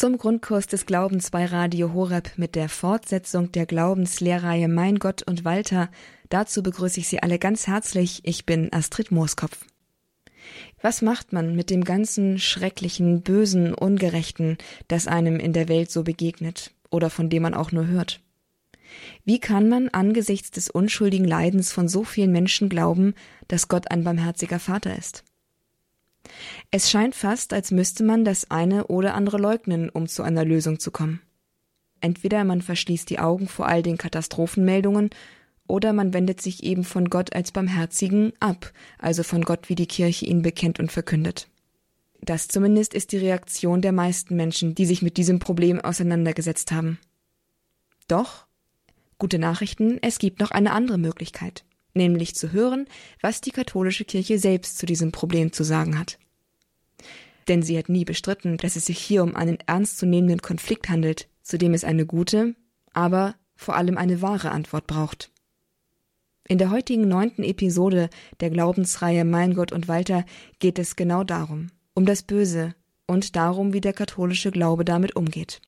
zum Grundkurs des Glaubens bei Radio Horeb mit der Fortsetzung der Glaubenslehrreihe Mein Gott und Walter. Dazu begrüße ich Sie alle ganz herzlich. Ich bin Astrid Mooskopf. Was macht man mit dem ganzen schrecklichen, bösen, ungerechten, das einem in der Welt so begegnet oder von dem man auch nur hört? Wie kann man angesichts des unschuldigen Leidens von so vielen Menschen glauben, dass Gott ein barmherziger Vater ist? Es scheint fast, als müsste man das eine oder andere leugnen, um zu einer Lösung zu kommen. Entweder man verschließt die Augen vor all den Katastrophenmeldungen, oder man wendet sich eben von Gott als Barmherzigen ab, also von Gott, wie die Kirche ihn bekennt und verkündet. Das zumindest ist die Reaktion der meisten Menschen, die sich mit diesem Problem auseinandergesetzt haben. Doch, gute Nachrichten, es gibt noch eine andere Möglichkeit nämlich zu hören, was die katholische Kirche selbst zu diesem Problem zu sagen hat. Denn sie hat nie bestritten, dass es sich hier um einen ernstzunehmenden Konflikt handelt, zu dem es eine gute, aber vor allem eine wahre Antwort braucht. In der heutigen neunten Episode der Glaubensreihe Mein Gott und Walter geht es genau darum, um das Böse und darum, wie der katholische Glaube damit umgeht.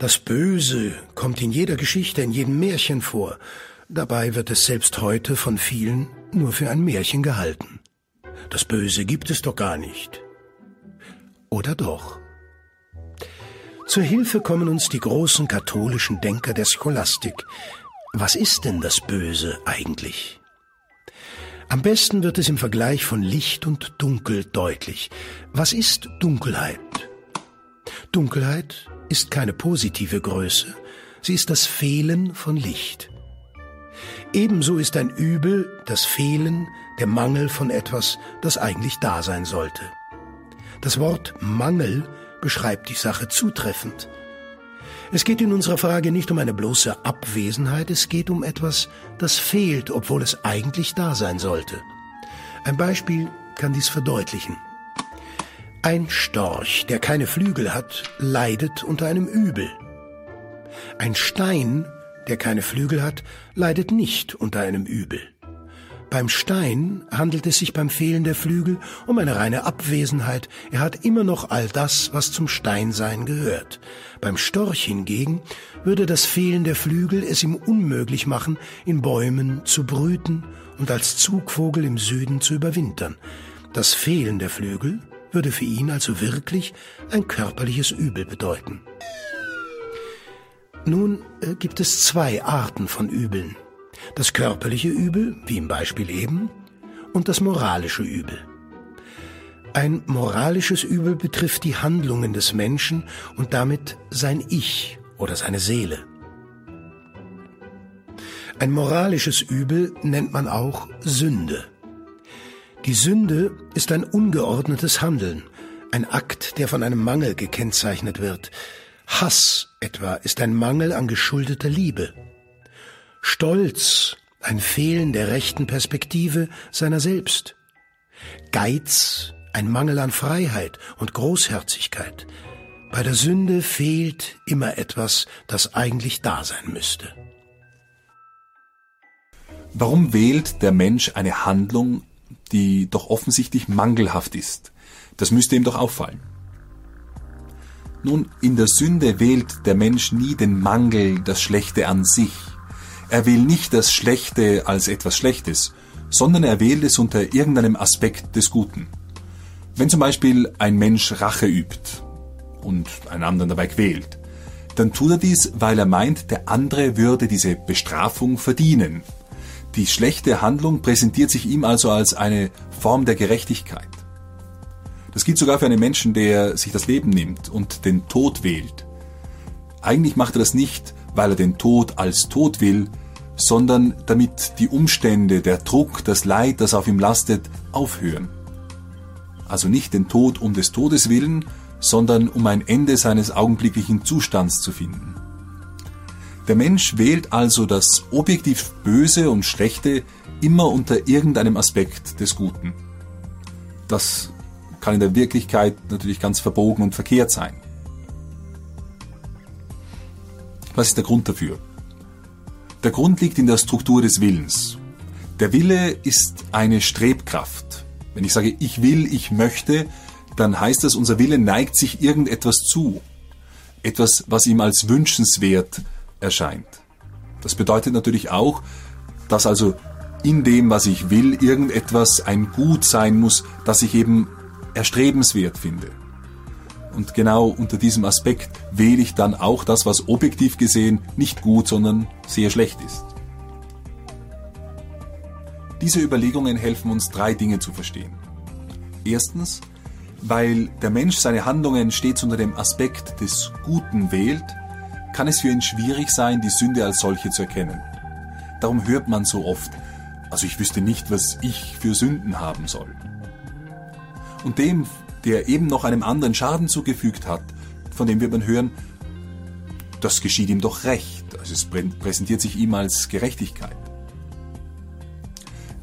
Das Böse kommt in jeder Geschichte, in jedem Märchen vor. Dabei wird es selbst heute von vielen nur für ein Märchen gehalten. Das Böse gibt es doch gar nicht. Oder doch? Zur Hilfe kommen uns die großen katholischen Denker der Scholastik. Was ist denn das Böse eigentlich? Am besten wird es im Vergleich von Licht und Dunkel deutlich. Was ist Dunkelheit? Dunkelheit ist keine positive Größe, sie ist das Fehlen von Licht. Ebenso ist ein Übel das Fehlen, der Mangel von etwas, das eigentlich da sein sollte. Das Wort Mangel beschreibt die Sache zutreffend. Es geht in unserer Frage nicht um eine bloße Abwesenheit, es geht um etwas, das fehlt, obwohl es eigentlich da sein sollte. Ein Beispiel kann dies verdeutlichen. Ein Storch, der keine Flügel hat, leidet unter einem Übel. Ein Stein, der keine Flügel hat, leidet nicht unter einem Übel. Beim Stein handelt es sich beim Fehlen der Flügel um eine reine Abwesenheit. Er hat immer noch all das, was zum Steinsein gehört. Beim Storch hingegen würde das Fehlen der Flügel es ihm unmöglich machen, in Bäumen zu brüten und als Zugvogel im Süden zu überwintern. Das Fehlen der Flügel würde für ihn also wirklich ein körperliches Übel bedeuten. Nun äh, gibt es zwei Arten von Übeln. Das körperliche Übel, wie im Beispiel eben, und das moralische Übel. Ein moralisches Übel betrifft die Handlungen des Menschen und damit sein Ich oder seine Seele. Ein moralisches Übel nennt man auch Sünde. Die Sünde ist ein ungeordnetes Handeln, ein Akt, der von einem Mangel gekennzeichnet wird. Hass etwa ist ein Mangel an geschuldeter Liebe. Stolz ein Fehlen der rechten Perspektive seiner selbst. Geiz ein Mangel an Freiheit und Großherzigkeit. Bei der Sünde fehlt immer etwas, das eigentlich da sein müsste. Warum wählt der Mensch eine Handlung die doch offensichtlich mangelhaft ist. Das müsste ihm doch auffallen. Nun, in der Sünde wählt der Mensch nie den Mangel, das Schlechte an sich. Er wählt nicht das Schlechte als etwas Schlechtes, sondern er wählt es unter irgendeinem Aspekt des Guten. Wenn zum Beispiel ein Mensch Rache übt und einen anderen dabei quält, dann tut er dies, weil er meint, der andere würde diese Bestrafung verdienen die schlechte Handlung präsentiert sich ihm also als eine Form der Gerechtigkeit. Das gilt sogar für einen Menschen, der sich das Leben nimmt und den Tod wählt. Eigentlich macht er das nicht, weil er den Tod als Tod will, sondern damit die Umstände, der Druck, das Leid, das auf ihm lastet, aufhören. Also nicht den Tod um des Todes willen, sondern um ein Ende seines augenblicklichen Zustands zu finden. Der Mensch wählt also das objektiv Böse und Schlechte immer unter irgendeinem Aspekt des Guten. Das kann in der Wirklichkeit natürlich ganz verbogen und verkehrt sein. Was ist der Grund dafür? Der Grund liegt in der Struktur des Willens. Der Wille ist eine Strebkraft. Wenn ich sage, ich will, ich möchte, dann heißt das, unser Wille neigt sich irgendetwas zu. Etwas, was ihm als wünschenswert erscheint. Das bedeutet natürlich auch, dass also in dem, was ich will, irgendetwas ein Gut sein muss, das ich eben erstrebenswert finde. Und genau unter diesem Aspekt wähle ich dann auch das, was objektiv gesehen nicht gut, sondern sehr schlecht ist. Diese Überlegungen helfen uns, drei Dinge zu verstehen. Erstens, weil der Mensch seine Handlungen stets unter dem Aspekt des Guten wählt, kann es für ihn schwierig sein, die Sünde als solche zu erkennen. Darum hört man so oft, also ich wüsste nicht, was ich für Sünden haben soll. Und dem, der eben noch einem anderen Schaden zugefügt hat, von dem wir dann hören, das geschieht ihm doch recht. Also es präsentiert sich ihm als Gerechtigkeit.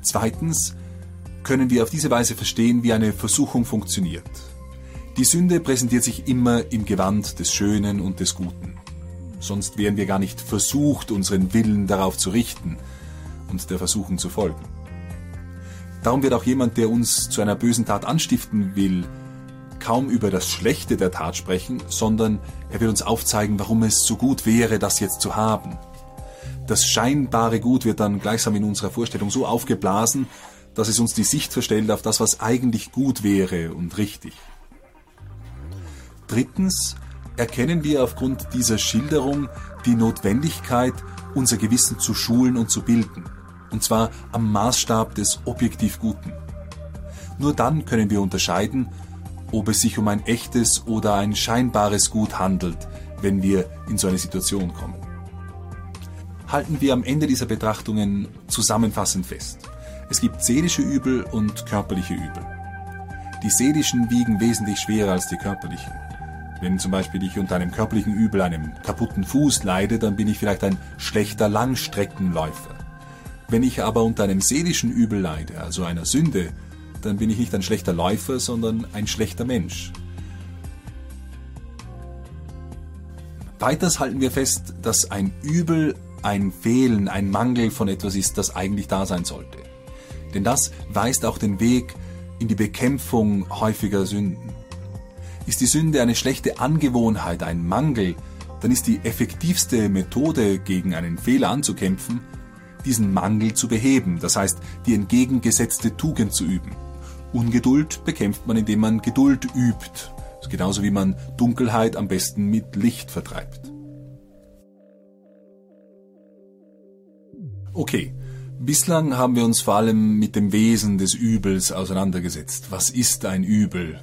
Zweitens können wir auf diese Weise verstehen, wie eine Versuchung funktioniert. Die Sünde präsentiert sich immer im Gewand des Schönen und des Guten. Sonst wären wir gar nicht versucht, unseren Willen darauf zu richten und der Versuchung zu folgen. Darum wird auch jemand, der uns zu einer bösen Tat anstiften will, kaum über das Schlechte der Tat sprechen, sondern er will uns aufzeigen, warum es so gut wäre, das jetzt zu haben. Das scheinbare Gut wird dann gleichsam in unserer Vorstellung so aufgeblasen, dass es uns die Sicht verstellt auf das, was eigentlich gut wäre und richtig. Drittens erkennen wir aufgrund dieser Schilderung die Notwendigkeit, unser Gewissen zu schulen und zu bilden, und zwar am Maßstab des objektiv Guten. Nur dann können wir unterscheiden, ob es sich um ein echtes oder ein scheinbares Gut handelt, wenn wir in so eine Situation kommen. Halten wir am Ende dieser Betrachtungen zusammenfassend fest. Es gibt seelische Übel und körperliche Übel. Die seelischen wiegen wesentlich schwerer als die körperlichen. Wenn zum Beispiel ich unter einem körperlichen Übel, einem kaputten Fuß leide, dann bin ich vielleicht ein schlechter Langstreckenläufer. Wenn ich aber unter einem seelischen Übel leide, also einer Sünde, dann bin ich nicht ein schlechter Läufer, sondern ein schlechter Mensch. Weiters halten wir fest, dass ein Übel ein Fehlen, ein Mangel von etwas ist, das eigentlich da sein sollte. Denn das weist auch den Weg in die Bekämpfung häufiger Sünden. Ist die Sünde eine schlechte Angewohnheit, ein Mangel, dann ist die effektivste Methode, gegen einen Fehler anzukämpfen, diesen Mangel zu beheben, das heißt die entgegengesetzte Tugend zu üben. Ungeduld bekämpft man, indem man Geduld übt. Genauso wie man Dunkelheit am besten mit Licht vertreibt. Okay, bislang haben wir uns vor allem mit dem Wesen des Übels auseinandergesetzt. Was ist ein Übel?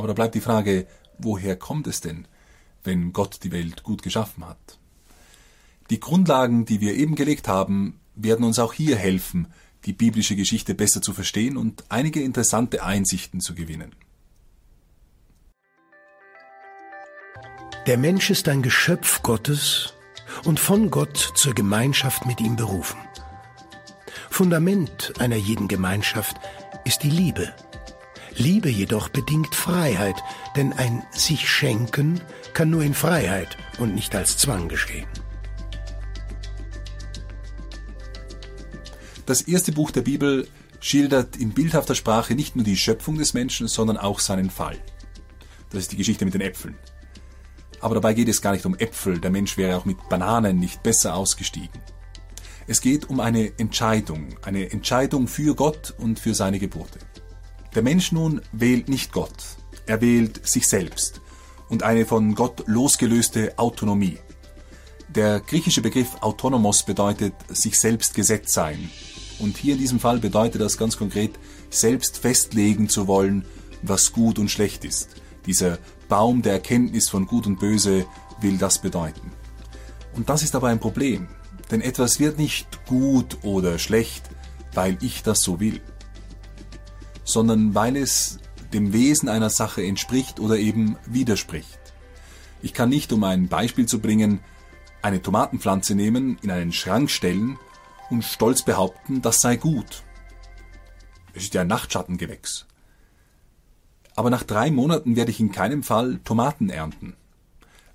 Aber da bleibt die Frage, woher kommt es denn, wenn Gott die Welt gut geschaffen hat? Die Grundlagen, die wir eben gelegt haben, werden uns auch hier helfen, die biblische Geschichte besser zu verstehen und einige interessante Einsichten zu gewinnen. Der Mensch ist ein Geschöpf Gottes und von Gott zur Gemeinschaft mit ihm berufen. Fundament einer jeden Gemeinschaft ist die Liebe. Liebe jedoch bedingt Freiheit, denn ein sich schenken kann nur in Freiheit und nicht als Zwang geschehen. Das erste Buch der Bibel schildert in bildhafter Sprache nicht nur die Schöpfung des Menschen, sondern auch seinen Fall. Das ist die Geschichte mit den Äpfeln. Aber dabei geht es gar nicht um Äpfel, der Mensch wäre auch mit Bananen nicht besser ausgestiegen. Es geht um eine Entscheidung, eine Entscheidung für Gott und für seine Gebote. Der Mensch nun wählt nicht Gott, er wählt sich selbst und eine von Gott losgelöste Autonomie. Der griechische Begriff autonomos bedeutet sich selbst gesetzt sein, und hier in diesem Fall bedeutet das ganz konkret, selbst festlegen zu wollen, was gut und schlecht ist. Dieser Baum der Erkenntnis von Gut und Böse will das bedeuten. Und das ist aber ein Problem, denn etwas wird nicht gut oder schlecht, weil ich das so will, sondern weil es dem Wesen einer Sache entspricht oder eben widerspricht. Ich kann nicht, um ein Beispiel zu bringen, eine Tomatenpflanze nehmen, in einen Schrank stellen und stolz behaupten, das sei gut. Es ist ja ein Nachtschattengewächs. aber nach drei Monaten werde ich in keinem Fall Tomaten ernten.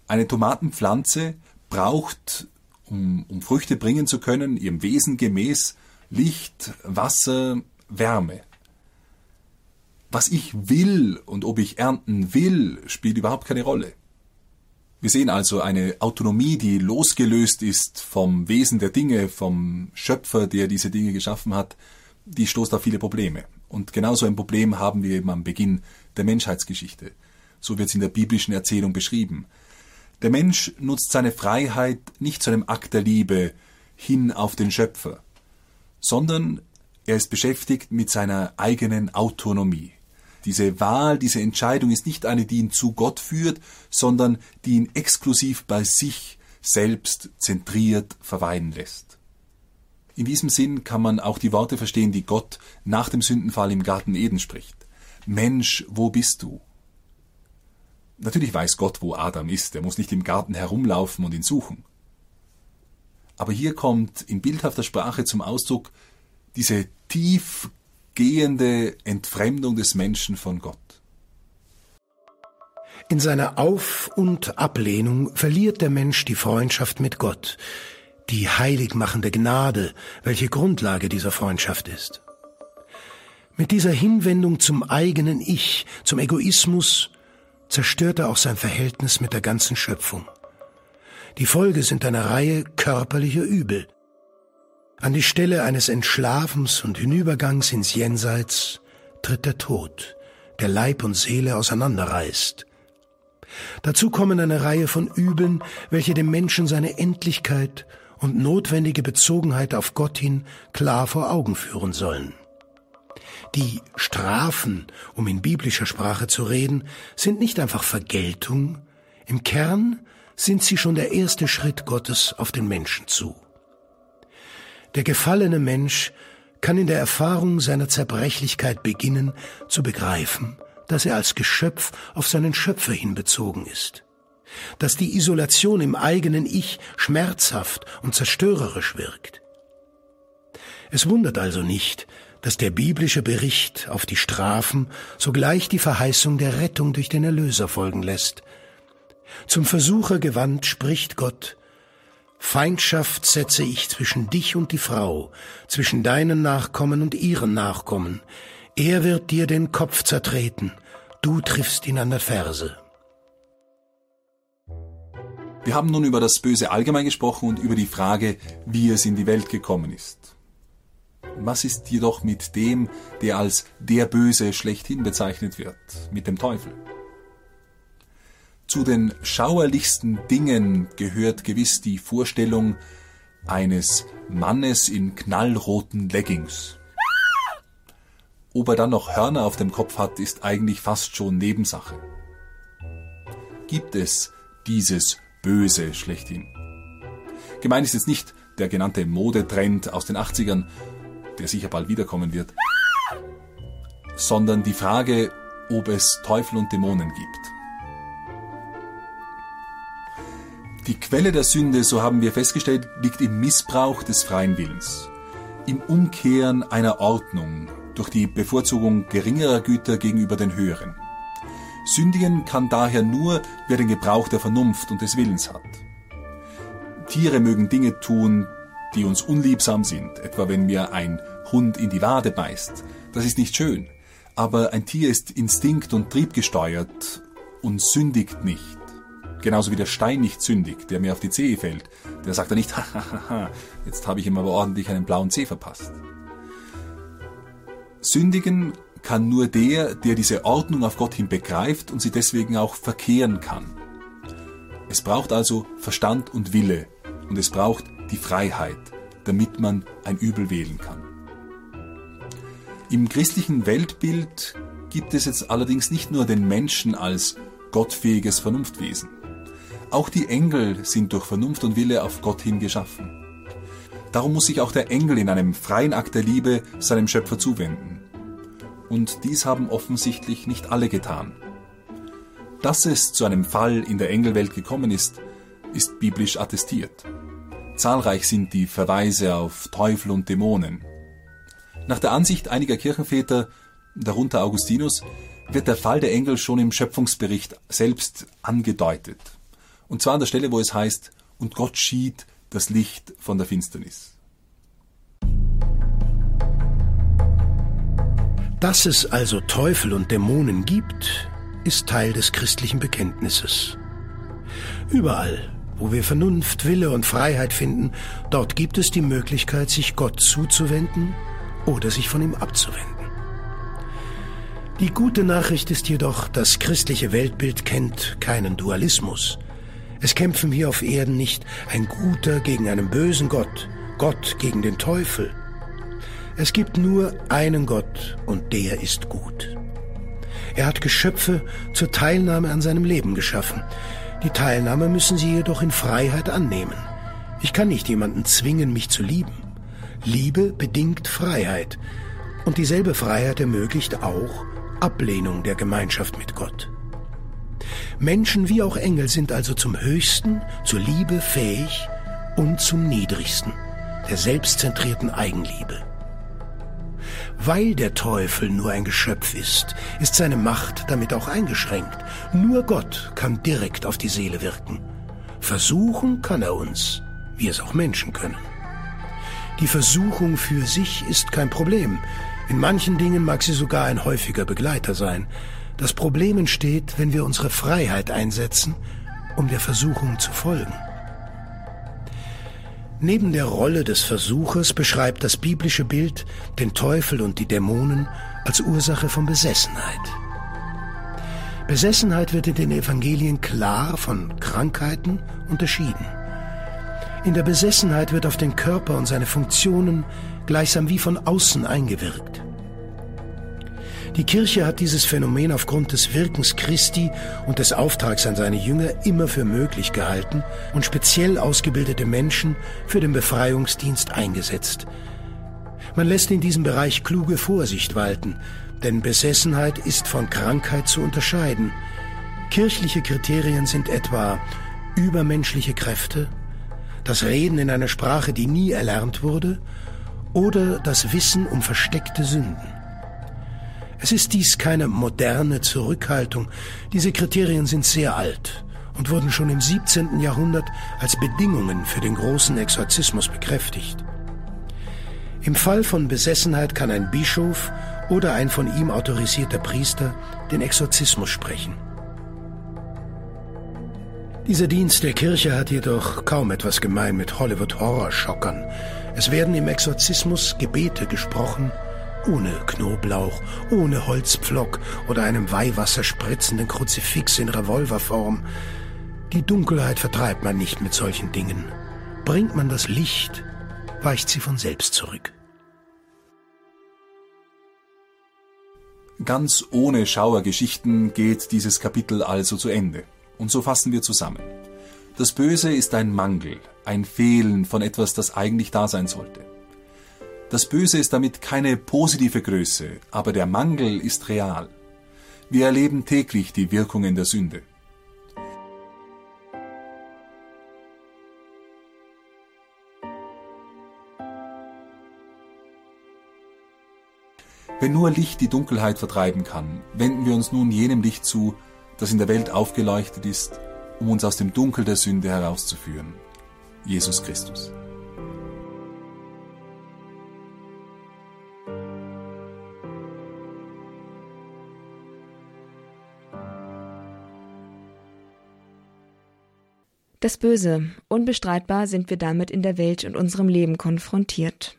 Eine Tomatenpflanze braucht, um, um Früchte bringen zu können, ihrem Wesen gemäß Licht, Wasser, Wärme. Was ich will und ob ich ernten will, spielt überhaupt keine Rolle. Wir sehen also eine Autonomie, die losgelöst ist vom Wesen der Dinge, vom Schöpfer, der diese Dinge geschaffen hat, die stoßt auf viele Probleme. Und genauso ein Problem haben wir eben am Beginn der Menschheitsgeschichte. So wird es in der biblischen Erzählung beschrieben. Der Mensch nutzt seine Freiheit nicht zu einem Akt der Liebe hin auf den Schöpfer, sondern er ist beschäftigt mit seiner eigenen Autonomie. Diese Wahl, diese Entscheidung ist nicht eine, die ihn zu Gott führt, sondern die ihn exklusiv bei sich selbst zentriert verweilen lässt. In diesem Sinn kann man auch die Worte verstehen, die Gott nach dem Sündenfall im Garten Eden spricht. Mensch, wo bist du? Natürlich weiß Gott, wo Adam ist, er muss nicht im Garten herumlaufen und ihn suchen. Aber hier kommt in bildhafter Sprache zum Ausdruck diese tief gehende Entfremdung des Menschen von Gott. In seiner Auf- und Ablehnung verliert der Mensch die Freundschaft mit Gott, die heiligmachende Gnade, welche Grundlage dieser Freundschaft ist. Mit dieser Hinwendung zum eigenen Ich, zum Egoismus, zerstört er auch sein Verhältnis mit der ganzen Schöpfung. Die Folge sind eine Reihe körperlicher Übel, an die Stelle eines Entschlafens und Hinübergangs ins Jenseits tritt der Tod, der Leib und Seele auseinanderreißt. Dazu kommen eine Reihe von Übeln, welche dem Menschen seine Endlichkeit und notwendige Bezogenheit auf Gott hin klar vor Augen führen sollen. Die Strafen, um in biblischer Sprache zu reden, sind nicht einfach Vergeltung, im Kern sind sie schon der erste Schritt Gottes auf den Menschen zu. Der gefallene Mensch kann in der Erfahrung seiner Zerbrechlichkeit beginnen zu begreifen, dass er als Geschöpf auf seinen Schöpfer hinbezogen ist, dass die Isolation im eigenen Ich schmerzhaft und zerstörerisch wirkt. Es wundert also nicht, dass der biblische Bericht auf die Strafen sogleich die Verheißung der Rettung durch den Erlöser folgen lässt. Zum Versucher gewandt spricht Gott, Feindschaft setze ich zwischen dich und die Frau, zwischen deinen Nachkommen und ihren Nachkommen. Er wird dir den Kopf zertreten, du triffst ihn an der Ferse. Wir haben nun über das Böse allgemein gesprochen und über die Frage, wie es in die Welt gekommen ist. Was ist jedoch mit dem, der als der Böse schlechthin bezeichnet wird, mit dem Teufel? Zu den schauerlichsten Dingen gehört gewiss die Vorstellung eines Mannes in knallroten Leggings. Ob er dann noch Hörner auf dem Kopf hat, ist eigentlich fast schon Nebensache. Gibt es dieses Böse schlechthin? Gemeint ist jetzt nicht der genannte Modetrend aus den 80ern, der sicher bald wiederkommen wird, sondern die Frage, ob es Teufel und Dämonen gibt. Die Quelle der Sünde, so haben wir festgestellt, liegt im Missbrauch des freien Willens, im Umkehren einer Ordnung durch die Bevorzugung geringerer Güter gegenüber den höheren. Sündigen kann daher nur, wer den Gebrauch der Vernunft und des Willens hat. Tiere mögen Dinge tun, die uns unliebsam sind, etwa wenn mir ein Hund in die Wade beißt. Das ist nicht schön, aber ein Tier ist instinkt- und triebgesteuert und sündigt nicht. Genauso wie der Stein nicht sündigt, der mir auf die Zehe fällt. Der sagt dann nicht, hahaha, jetzt habe ich ihm aber ordentlich einen blauen Zeh verpasst. Sündigen kann nur der, der diese Ordnung auf Gott hin begreift und sie deswegen auch verkehren kann. Es braucht also Verstand und Wille und es braucht die Freiheit, damit man ein Übel wählen kann. Im christlichen Weltbild gibt es jetzt allerdings nicht nur den Menschen als gottfähiges Vernunftwesen. Auch die Engel sind durch Vernunft und Wille auf Gott hin geschaffen. Darum muss sich auch der Engel in einem freien Akt der Liebe seinem Schöpfer zuwenden. Und dies haben offensichtlich nicht alle getan. Dass es zu einem Fall in der Engelwelt gekommen ist, ist biblisch attestiert. Zahlreich sind die Verweise auf Teufel und Dämonen. Nach der Ansicht einiger Kirchenväter, darunter Augustinus, wird der Fall der Engel schon im Schöpfungsbericht selbst angedeutet. Und zwar an der Stelle, wo es heißt, und Gott schied das Licht von der Finsternis. Dass es also Teufel und Dämonen gibt, ist Teil des christlichen Bekenntnisses. Überall, wo wir Vernunft, Wille und Freiheit finden, dort gibt es die Möglichkeit, sich Gott zuzuwenden oder sich von ihm abzuwenden. Die gute Nachricht ist jedoch, das christliche Weltbild kennt keinen Dualismus. Es kämpfen hier auf Erden nicht ein guter gegen einen bösen Gott, Gott gegen den Teufel. Es gibt nur einen Gott und der ist gut. Er hat Geschöpfe zur Teilnahme an seinem Leben geschaffen. Die Teilnahme müssen sie jedoch in Freiheit annehmen. Ich kann nicht jemanden zwingen, mich zu lieben. Liebe bedingt Freiheit. Und dieselbe Freiheit ermöglicht auch Ablehnung der Gemeinschaft mit Gott. Menschen wie auch Engel sind also zum Höchsten, zur Liebe fähig und zum Niedrigsten, der selbstzentrierten Eigenliebe. Weil der Teufel nur ein Geschöpf ist, ist seine Macht damit auch eingeschränkt. Nur Gott kann direkt auf die Seele wirken. Versuchen kann er uns, wie es auch Menschen können. Die Versuchung für sich ist kein Problem. In manchen Dingen mag sie sogar ein häufiger Begleiter sein. Das Problem entsteht, wenn wir unsere Freiheit einsetzen, um der Versuchung zu folgen. Neben der Rolle des Versuches beschreibt das biblische Bild den Teufel und die Dämonen als Ursache von Besessenheit. Besessenheit wird in den Evangelien klar von Krankheiten unterschieden. In der Besessenheit wird auf den Körper und seine Funktionen gleichsam wie von außen eingewirkt. Die Kirche hat dieses Phänomen aufgrund des Wirkens Christi und des Auftrags an seine Jünger immer für möglich gehalten und speziell ausgebildete Menschen für den Befreiungsdienst eingesetzt. Man lässt in diesem Bereich kluge Vorsicht walten, denn Besessenheit ist von Krankheit zu unterscheiden. Kirchliche Kriterien sind etwa übermenschliche Kräfte, das Reden in einer Sprache, die nie erlernt wurde, oder das Wissen um versteckte Sünden. Es ist dies keine moderne Zurückhaltung. Diese Kriterien sind sehr alt und wurden schon im 17. Jahrhundert als Bedingungen für den großen Exorzismus bekräftigt. Im Fall von Besessenheit kann ein Bischof oder ein von ihm autorisierter Priester den Exorzismus sprechen. Dieser Dienst der Kirche hat jedoch kaum etwas gemein mit Hollywood-Horrorschockern. Es werden im Exorzismus Gebete gesprochen ohne Knoblauch, ohne Holzpflock oder einem Weihwasser spritzenden Kruzifix in Revolverform. Die Dunkelheit vertreibt man nicht mit solchen Dingen. Bringt man das Licht, weicht sie von selbst zurück. Ganz ohne Schauergeschichten geht dieses Kapitel also zu Ende. Und so fassen wir zusammen. Das Böse ist ein Mangel, ein Fehlen von etwas, das eigentlich da sein sollte. Das Böse ist damit keine positive Größe, aber der Mangel ist real. Wir erleben täglich die Wirkungen der Sünde. Wenn nur Licht die Dunkelheit vertreiben kann, wenden wir uns nun jenem Licht zu, das in der Welt aufgeleuchtet ist, um uns aus dem Dunkel der Sünde herauszuführen. Jesus Christus. Das Böse. Unbestreitbar sind wir damit in der Welt und unserem Leben konfrontiert.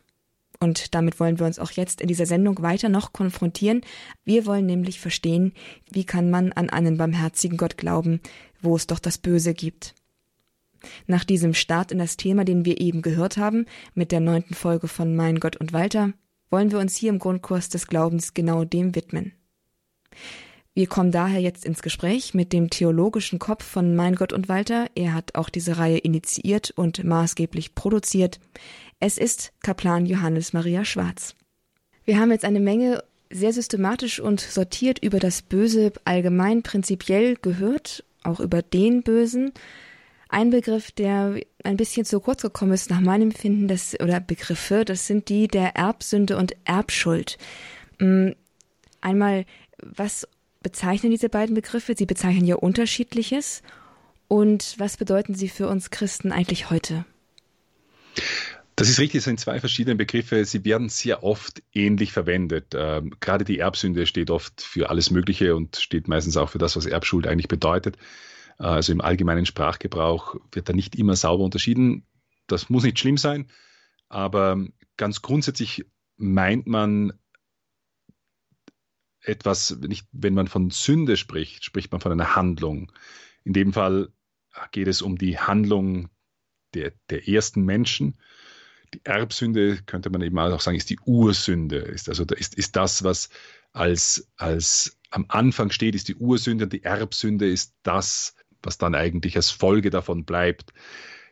Und damit wollen wir uns auch jetzt in dieser Sendung weiter noch konfrontieren. Wir wollen nämlich verstehen, wie kann man an einen barmherzigen Gott glauben, wo es doch das Böse gibt. Nach diesem Start in das Thema, den wir eben gehört haben, mit der neunten Folge von Mein Gott und Walter, wollen wir uns hier im Grundkurs des Glaubens genau dem widmen. Wir kommen daher jetzt ins Gespräch mit dem theologischen Kopf von Mein Gott und Walter. Er hat auch diese Reihe initiiert und maßgeblich produziert. Es ist Kaplan Johannes Maria Schwarz. Wir haben jetzt eine Menge sehr systematisch und sortiert über das Böse allgemein prinzipiell gehört, auch über den Bösen. Ein Begriff, der ein bisschen zu kurz gekommen ist, nach meinem Empfinden, das, oder Begriffe, das sind die der Erbsünde und Erbschuld. Mm, einmal, was bezeichnen diese beiden Begriffe? Sie bezeichnen ja unterschiedliches. Und was bedeuten sie für uns Christen eigentlich heute? Das ist richtig, es sind zwei verschiedene Begriffe. Sie werden sehr oft ähnlich verwendet. Ähm, gerade die Erbsünde steht oft für alles Mögliche und steht meistens auch für das, was Erbschuld eigentlich bedeutet. Äh, also im allgemeinen Sprachgebrauch wird da nicht immer sauber unterschieden. Das muss nicht schlimm sein, aber ganz grundsätzlich meint man etwas, nicht, wenn man von Sünde spricht, spricht man von einer Handlung. In dem Fall geht es um die Handlung der, der ersten Menschen die Erbsünde, könnte man eben auch sagen, ist die Ursünde. Ist also ist, ist das, was als, als am Anfang steht, ist die Ursünde und die Erbsünde ist das, was dann eigentlich als Folge davon bleibt.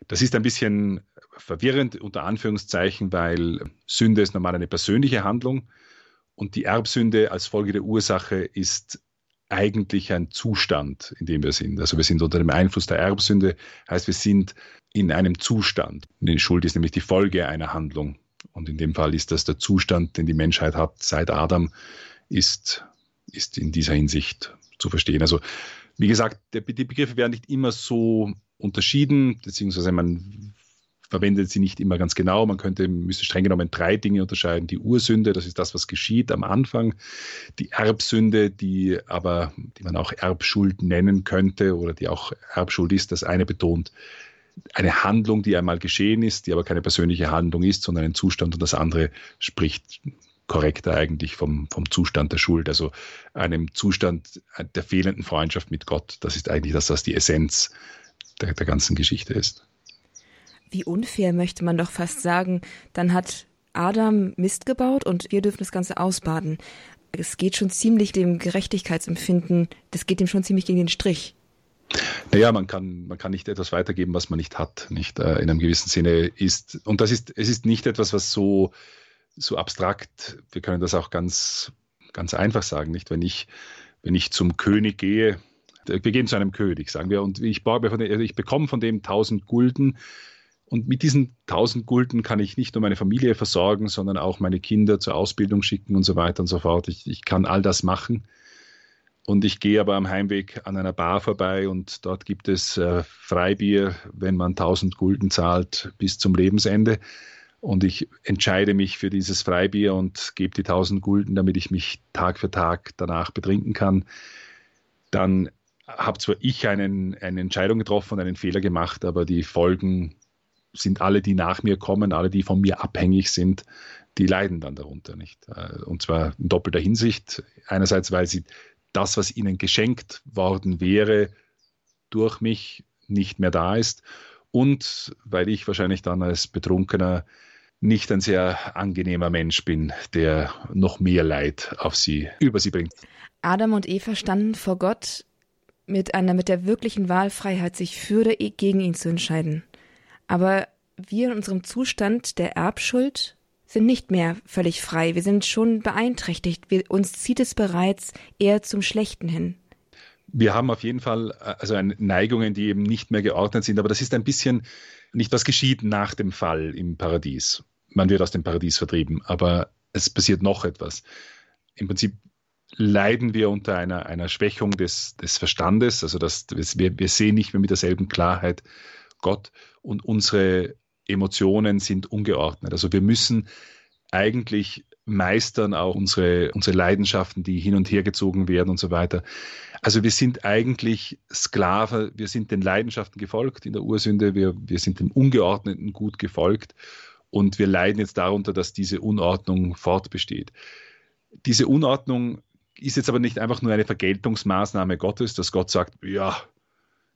Das ist ein bisschen verwirrend unter Anführungszeichen, weil Sünde ist normal eine persönliche Handlung und die Erbsünde als Folge der Ursache ist eigentlich ein Zustand, in dem wir sind. Also wir sind unter dem Einfluss der Erbsünde, heißt wir sind in einem Zustand. Die Schuld ist nämlich die Folge einer Handlung. Und in dem Fall ist das der Zustand, den die Menschheit hat seit Adam, ist, ist in dieser Hinsicht zu verstehen. Also wie gesagt, die Begriffe werden nicht immer so unterschieden, beziehungsweise man verwendet sie nicht immer ganz genau. Man könnte, müsste streng genommen drei Dinge unterscheiden. Die Ursünde, das ist das, was geschieht am Anfang. Die Erbsünde, die aber, die man auch Erbschuld nennen könnte oder die auch Erbschuld ist. Das eine betont eine Handlung, die einmal geschehen ist, die aber keine persönliche Handlung ist, sondern ein Zustand und das andere spricht korrekter eigentlich vom, vom Zustand der Schuld, also einem Zustand der fehlenden Freundschaft mit Gott. Das ist eigentlich das, was die Essenz der, der ganzen Geschichte ist wie unfair möchte man doch fast sagen, dann hat Adam Mist gebaut und wir dürfen das Ganze ausbaden. Es geht schon ziemlich dem Gerechtigkeitsempfinden, das geht ihm schon ziemlich gegen den Strich. Naja, man kann, man kann nicht etwas weitergeben, was man nicht hat, nicht äh, in einem gewissen Sinne ist. Und das ist, es ist nicht etwas, was so, so abstrakt, wir können das auch ganz, ganz einfach sagen, nicht? Wenn ich, wenn ich zum König gehe, wir gehen zu einem König, sagen wir, und ich, ich bekomme von dem 1000 Gulden, und mit diesen 1000 Gulden kann ich nicht nur meine Familie versorgen, sondern auch meine Kinder zur Ausbildung schicken und so weiter und so fort. Ich, ich kann all das machen. Und ich gehe aber am Heimweg an einer Bar vorbei und dort gibt es äh, Freibier, wenn man 1000 Gulden zahlt, bis zum Lebensende. Und ich entscheide mich für dieses Freibier und gebe die 1000 Gulden, damit ich mich Tag für Tag danach betrinken kann. Dann habe zwar ich einen, eine Entscheidung getroffen, einen Fehler gemacht, aber die Folgen sind alle, die nach mir kommen, alle, die von mir abhängig sind, die leiden dann darunter nicht. Äh, und zwar in doppelter Hinsicht. Einerseits, weil sie das, was ihnen geschenkt worden wäre, durch mich nicht mehr da ist. Und weil ich wahrscheinlich dann als Betrunkener nicht ein sehr angenehmer Mensch bin, der noch mehr Leid auf sie, über sie bringt. Adam und Eva standen vor Gott mit einer, mit der wirklichen Wahlfreiheit, sich für oder gegen ihn zu entscheiden. Aber wir in unserem Zustand der Erbschuld sind nicht mehr völlig frei. Wir sind schon beeinträchtigt. Wir, uns zieht es bereits eher zum Schlechten hin. Wir haben auf jeden Fall äh, also Neigungen, die eben nicht mehr geordnet sind. Aber das ist ein bisschen nicht, was geschieht nach dem Fall im Paradies. Man wird aus dem Paradies vertrieben, aber es passiert noch etwas. Im Prinzip leiden wir unter einer, einer Schwächung des, des Verstandes. Also das, wir, wir sehen nicht mehr mit derselben Klarheit Gott und unsere Emotionen sind ungeordnet. Also wir müssen eigentlich meistern auch unsere, unsere Leidenschaften, die hin und her gezogen werden und so weiter. Also wir sind eigentlich Sklave, wir sind den Leidenschaften gefolgt in der Ursünde, wir, wir sind dem Ungeordneten gut gefolgt und wir leiden jetzt darunter, dass diese Unordnung fortbesteht. Diese Unordnung ist jetzt aber nicht einfach nur eine Vergeltungsmaßnahme Gottes, dass Gott sagt, ja,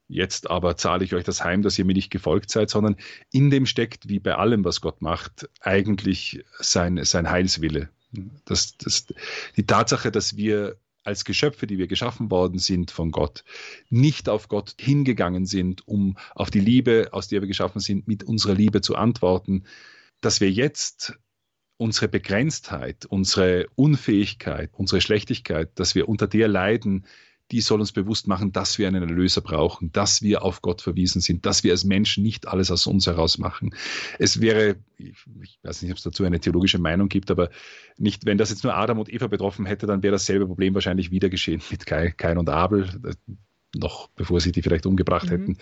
jetzt aber zahle ich euch das heim, dass ihr mir nicht gefolgt seid, sondern in dem steckt, wie bei allem, was Gott macht, eigentlich sein, sein Heilswille. Das, das, die Tatsache, dass wir als Geschöpfe, die wir geschaffen worden sind von Gott, nicht auf Gott hingegangen sind, um auf die Liebe, aus der wir geschaffen sind, mit unserer Liebe zu antworten, dass wir jetzt unsere Begrenztheit, unsere Unfähigkeit, unsere Schlechtigkeit, dass wir unter der leiden, die soll uns bewusst machen, dass wir einen Erlöser brauchen, dass wir auf Gott verwiesen sind, dass wir als Menschen nicht alles aus uns heraus machen. Es wäre, ich, weiß nicht, ob es dazu eine theologische Meinung gibt, aber nicht, wenn das jetzt nur Adam und Eva betroffen hätte, dann wäre dasselbe Problem wahrscheinlich wieder geschehen mit Kain und Abel noch bevor sie die vielleicht umgebracht mhm. hätten,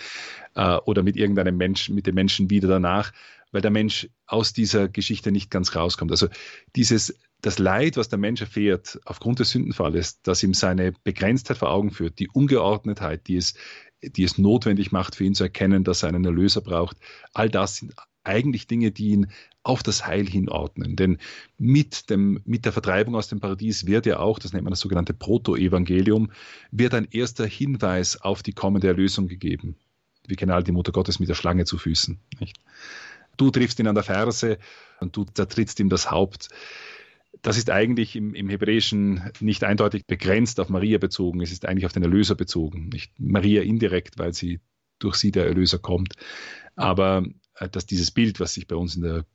äh, oder mit irgendeinem Menschen, mit dem Menschen wieder danach, weil der Mensch aus dieser Geschichte nicht ganz rauskommt. Also dieses, das Leid, was der Mensch erfährt aufgrund des Sündenfalles, das ihm seine Begrenztheit vor Augen führt, die Ungeordnetheit, die es, die es notwendig macht, für ihn zu erkennen, dass er einen Erlöser braucht, all das sind eigentlich Dinge, die ihn auf das Heil hinordnen. Denn mit, dem, mit der Vertreibung aus dem Paradies wird ja auch, das nennt man das sogenannte Proto-Evangelium, wird ein erster Hinweis auf die kommende Erlösung gegeben. Wir kennen alle die Mutter Gottes mit der Schlange zu Füßen. Nicht? Du triffst ihn an der Ferse und du zertrittst ihm das Haupt. Das ist eigentlich im, im, Hebräischen nicht eindeutig begrenzt auf Maria bezogen. Es ist eigentlich auf den Erlöser bezogen. Nicht Maria indirekt, weil sie durch sie der Erlöser kommt. Aber äh, dass dieses Bild, was sich bei uns in der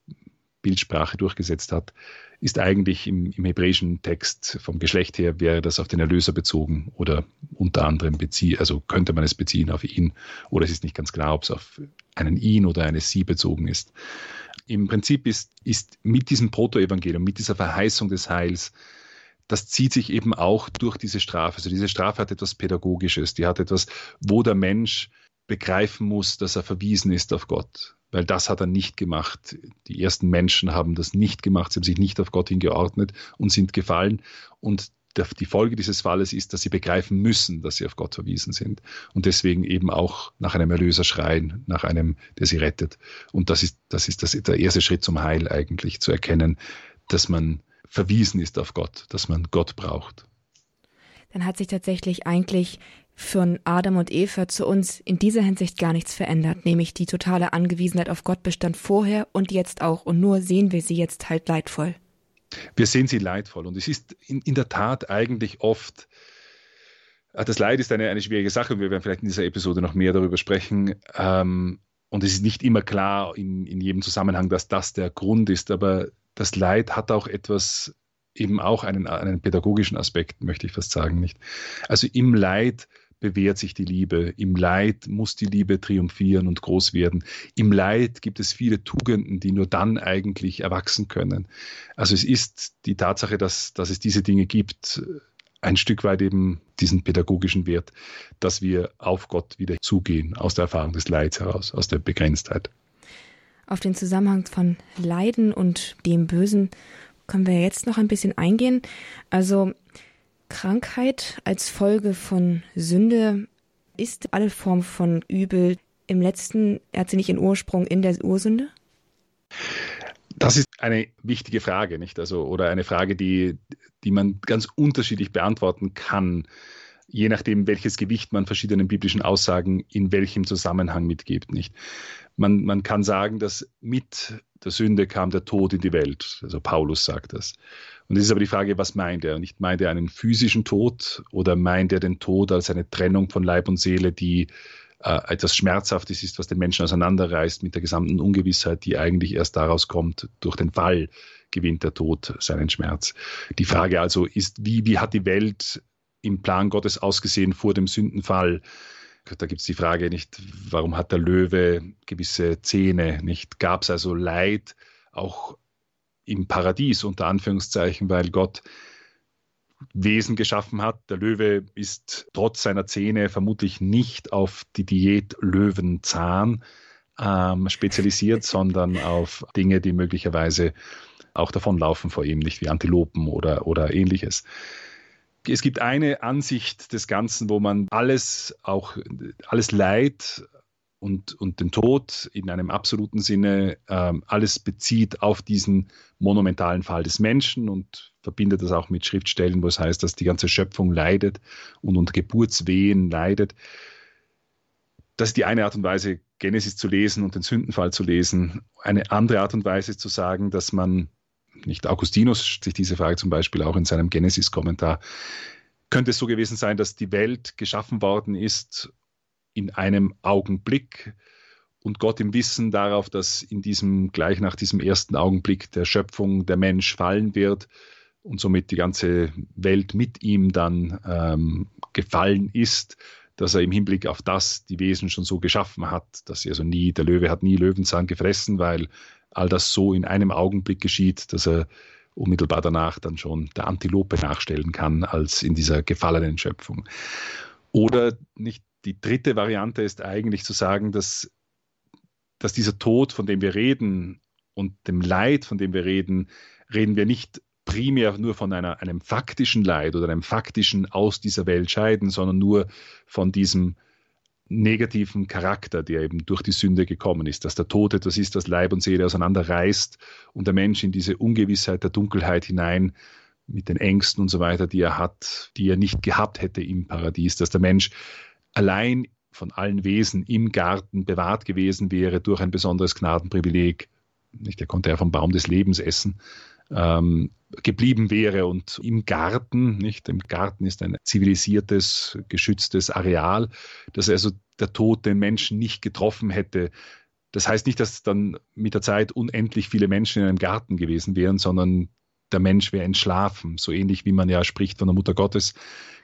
Bildsprache durchgesetzt hat, ist eigentlich im, im, hebräischen Text vom Geschlecht her wäre das auf den Erlöser bezogen oder unter anderem beziehen, also könnte man es beziehen auf ihn oder es ist nicht ganz klar, ob es auf einen ihn oder eine sie bezogen ist. Im Prinzip ist, ist mit diesem Protoevangelium, mit dieser Verheißung des Heils, das zieht sich eben auch durch diese Strafe. Also diese Strafe hat etwas Pädagogisches, die hat etwas, wo der Mensch begreifen muss, dass er verwiesen ist auf Gott weil das hat er nicht gemacht. Die ersten Menschen haben das nicht gemacht, sie haben sich nicht auf Gott hingeordnet und sind gefallen. Und die Folge dieses Falles ist, dass sie begreifen müssen, dass sie auf Gott verwiesen sind und deswegen eben auch nach einem Erlöser schreien, nach einem, der sie rettet. Und das ist, das ist das, der erste Schritt zum Heil eigentlich, zu erkennen, dass man verwiesen ist auf Gott, dass man Gott braucht. Dann hat sich tatsächlich eigentlich von Adam und Eva zu uns in dieser Hinsicht gar nichts verändert, nämlich die totale Angewiesenheit auf Gott bestand vorher und jetzt auch, und nur sehen wir sie jetzt halt leidvoll. Wir sehen sie leidvoll und es ist in, in der Tat eigentlich oft, äh, das Leid ist eine, eine schwierige Sache und wir werden vielleicht in dieser Episode noch mehr darüber sprechen. Ähm, und es ist nicht immer klar in, in jedem Zusammenhang, dass das der Grund ist, aber das Leid hat auch etwas, eben auch einen, einen pädagogischen Aspekt, möchte ich fast sagen, nicht? Also im Leid bewährt sich die Liebe. Im Leid muss die Liebe triumphieren und groß werden. Im Leid gibt es viele Tugenden, die nur dann eigentlich erwachsen können. Also es ist die Tatsache, dass, dass es diese Dinge gibt, ein Stück weit eben diesen pädagogischen Wert, dass wir auf Gott wieder zugehen, aus der Erfahrung des Leids heraus, aus der Begrenztheit. Auf den Zusammenhang von Leiden und dem Bösen können wir jetzt noch ein bisschen eingehen. Also Krankheit als Folge von Sünde ist alle Form von Übel im letzten, hat sie nicht ihren Ursprung in der Ursünde? Das ist eine wichtige Frage, nicht? Also, oder eine Frage, die, die man ganz unterschiedlich beantworten kann, je nachdem, welches Gewicht man verschiedenen biblischen Aussagen in welchem Zusammenhang mitgibt, nicht? Man, man kann sagen, dass mit der Sünde kam der Tod in die Welt. Also Paulus sagt das. Und es ist aber die Frage, was meint er? Nicht meint er einen physischen Tod oder meint er den Tod als eine Trennung von Leib und Seele, die äh, etwas Schmerzhaftes ist, was den Menschen auseinanderreißt mit der gesamten Ungewissheit, die eigentlich erst daraus kommt, durch den Fall gewinnt der Tod seinen Schmerz. Die Frage also ist, wie, wie hat die Welt im Plan Gottes ausgesehen vor dem Sündenfall? Da gibt es die Frage nicht, warum hat der Löwe gewisse Zähne? Nicht gab es also Leid auch im Paradies unter Anführungszeichen, weil Gott Wesen geschaffen hat. Der Löwe ist trotz seiner Zähne vermutlich nicht auf die Diät Löwenzahn ähm, spezialisiert, sondern auf Dinge, die möglicherweise auch davonlaufen vor ihm, nicht wie Antilopen oder, oder ähnliches. Es gibt eine Ansicht des Ganzen, wo man alles, auch alles Leid und, und den Tod in einem absoluten Sinne ähm, alles bezieht auf diesen monumentalen Fall des Menschen und verbindet das auch mit Schriftstellen, wo es heißt, dass die ganze Schöpfung leidet und unter Geburtswehen leidet. Das ist die eine Art und Weise, Genesis zu lesen und den Sündenfall zu lesen. Eine andere Art und Weise ist zu sagen, dass man nicht Augustinus sich diese Frage zum Beispiel auch in seinem Genesis-Kommentar, könnte es so gewesen sein, dass die Welt geschaffen worden ist in einem Augenblick und Gott im Wissen darauf, dass in diesem, gleich nach diesem ersten Augenblick der Schöpfung der Mensch fallen wird, und somit die ganze Welt mit ihm dann ähm, gefallen ist, dass er im Hinblick auf das die Wesen schon so geschaffen hat, dass sie also nie, der Löwe hat nie Löwenzahn gefressen, weil all das so in einem Augenblick geschieht, dass er unmittelbar danach dann schon der Antilope nachstellen kann als in dieser gefallenen Schöpfung. Oder nicht die dritte Variante ist eigentlich zu sagen, dass, dass dieser Tod, von dem wir reden und dem Leid, von dem wir reden, reden wir nicht primär nur von einer, einem faktischen Leid oder einem faktischen aus dieser Welt scheiden, sondern nur von diesem negativen Charakter, der eben durch die Sünde gekommen ist, dass der Tod etwas ist, das Leib und Seele auseinanderreißt und der Mensch in diese Ungewissheit der Dunkelheit hinein mit den Ängsten und so weiter, die er hat, die er nicht gehabt hätte im Paradies, dass der Mensch allein von allen Wesen im Garten bewahrt gewesen wäre durch ein besonderes Gnadenprivileg. Nicht, er konnte ja vom Baum des Lebens essen, ähm, geblieben wäre und im Garten, nicht, im Garten ist ein zivilisiertes, geschütztes Areal, dass also der Tod den Menschen nicht getroffen hätte. Das heißt nicht, dass dann mit der Zeit unendlich viele Menschen in einem Garten gewesen wären, sondern der Mensch wäre entschlafen, so ähnlich wie man ja spricht von der Mutter Gottes,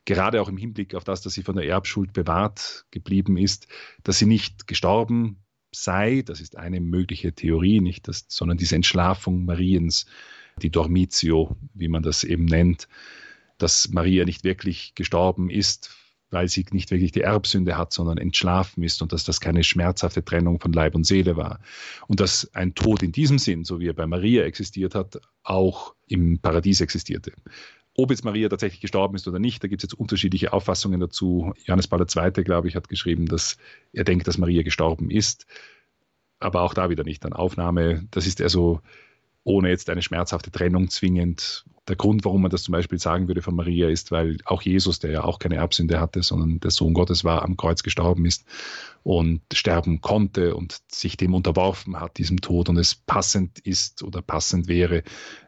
gerade auch im Hinblick auf das, dass sie von der Erbschuld bewahrt geblieben ist, dass sie nicht gestorben sei, das ist eine mögliche Theorie, nicht, dass, sondern diese Entschlafung Mariens die Dormitio, wie man das eben nennt, dass Maria nicht wirklich gestorben ist, weil sie nicht wirklich die Erbsünde hat, sondern entschlafen ist und dass das keine schmerzhafte Trennung von Leib und Seele war. Und dass ein Tod in diesem Sinn, so wie er bei Maria existiert hat, auch im Paradies existierte. Ob jetzt Maria tatsächlich gestorben ist oder nicht, da gibt es jetzt unterschiedliche Auffassungen dazu. Johannes Paul II., glaube ich, hat geschrieben, dass er denkt, dass Maria gestorben ist. Aber auch da wieder nicht an Aufnahme. Das ist eher so ohne jetzt eine schmerzhafte Trennung zwingend. Der Grund, warum man das zum Beispiel sagen würde von Maria, ist, weil auch Jesus, der ja auch keine Erbsünde hatte, sondern der Sohn Gottes war, am Kreuz gestorben ist und sterben konnte und sich dem unterworfen hat, diesem Tod, und es passend ist oder passend wäre,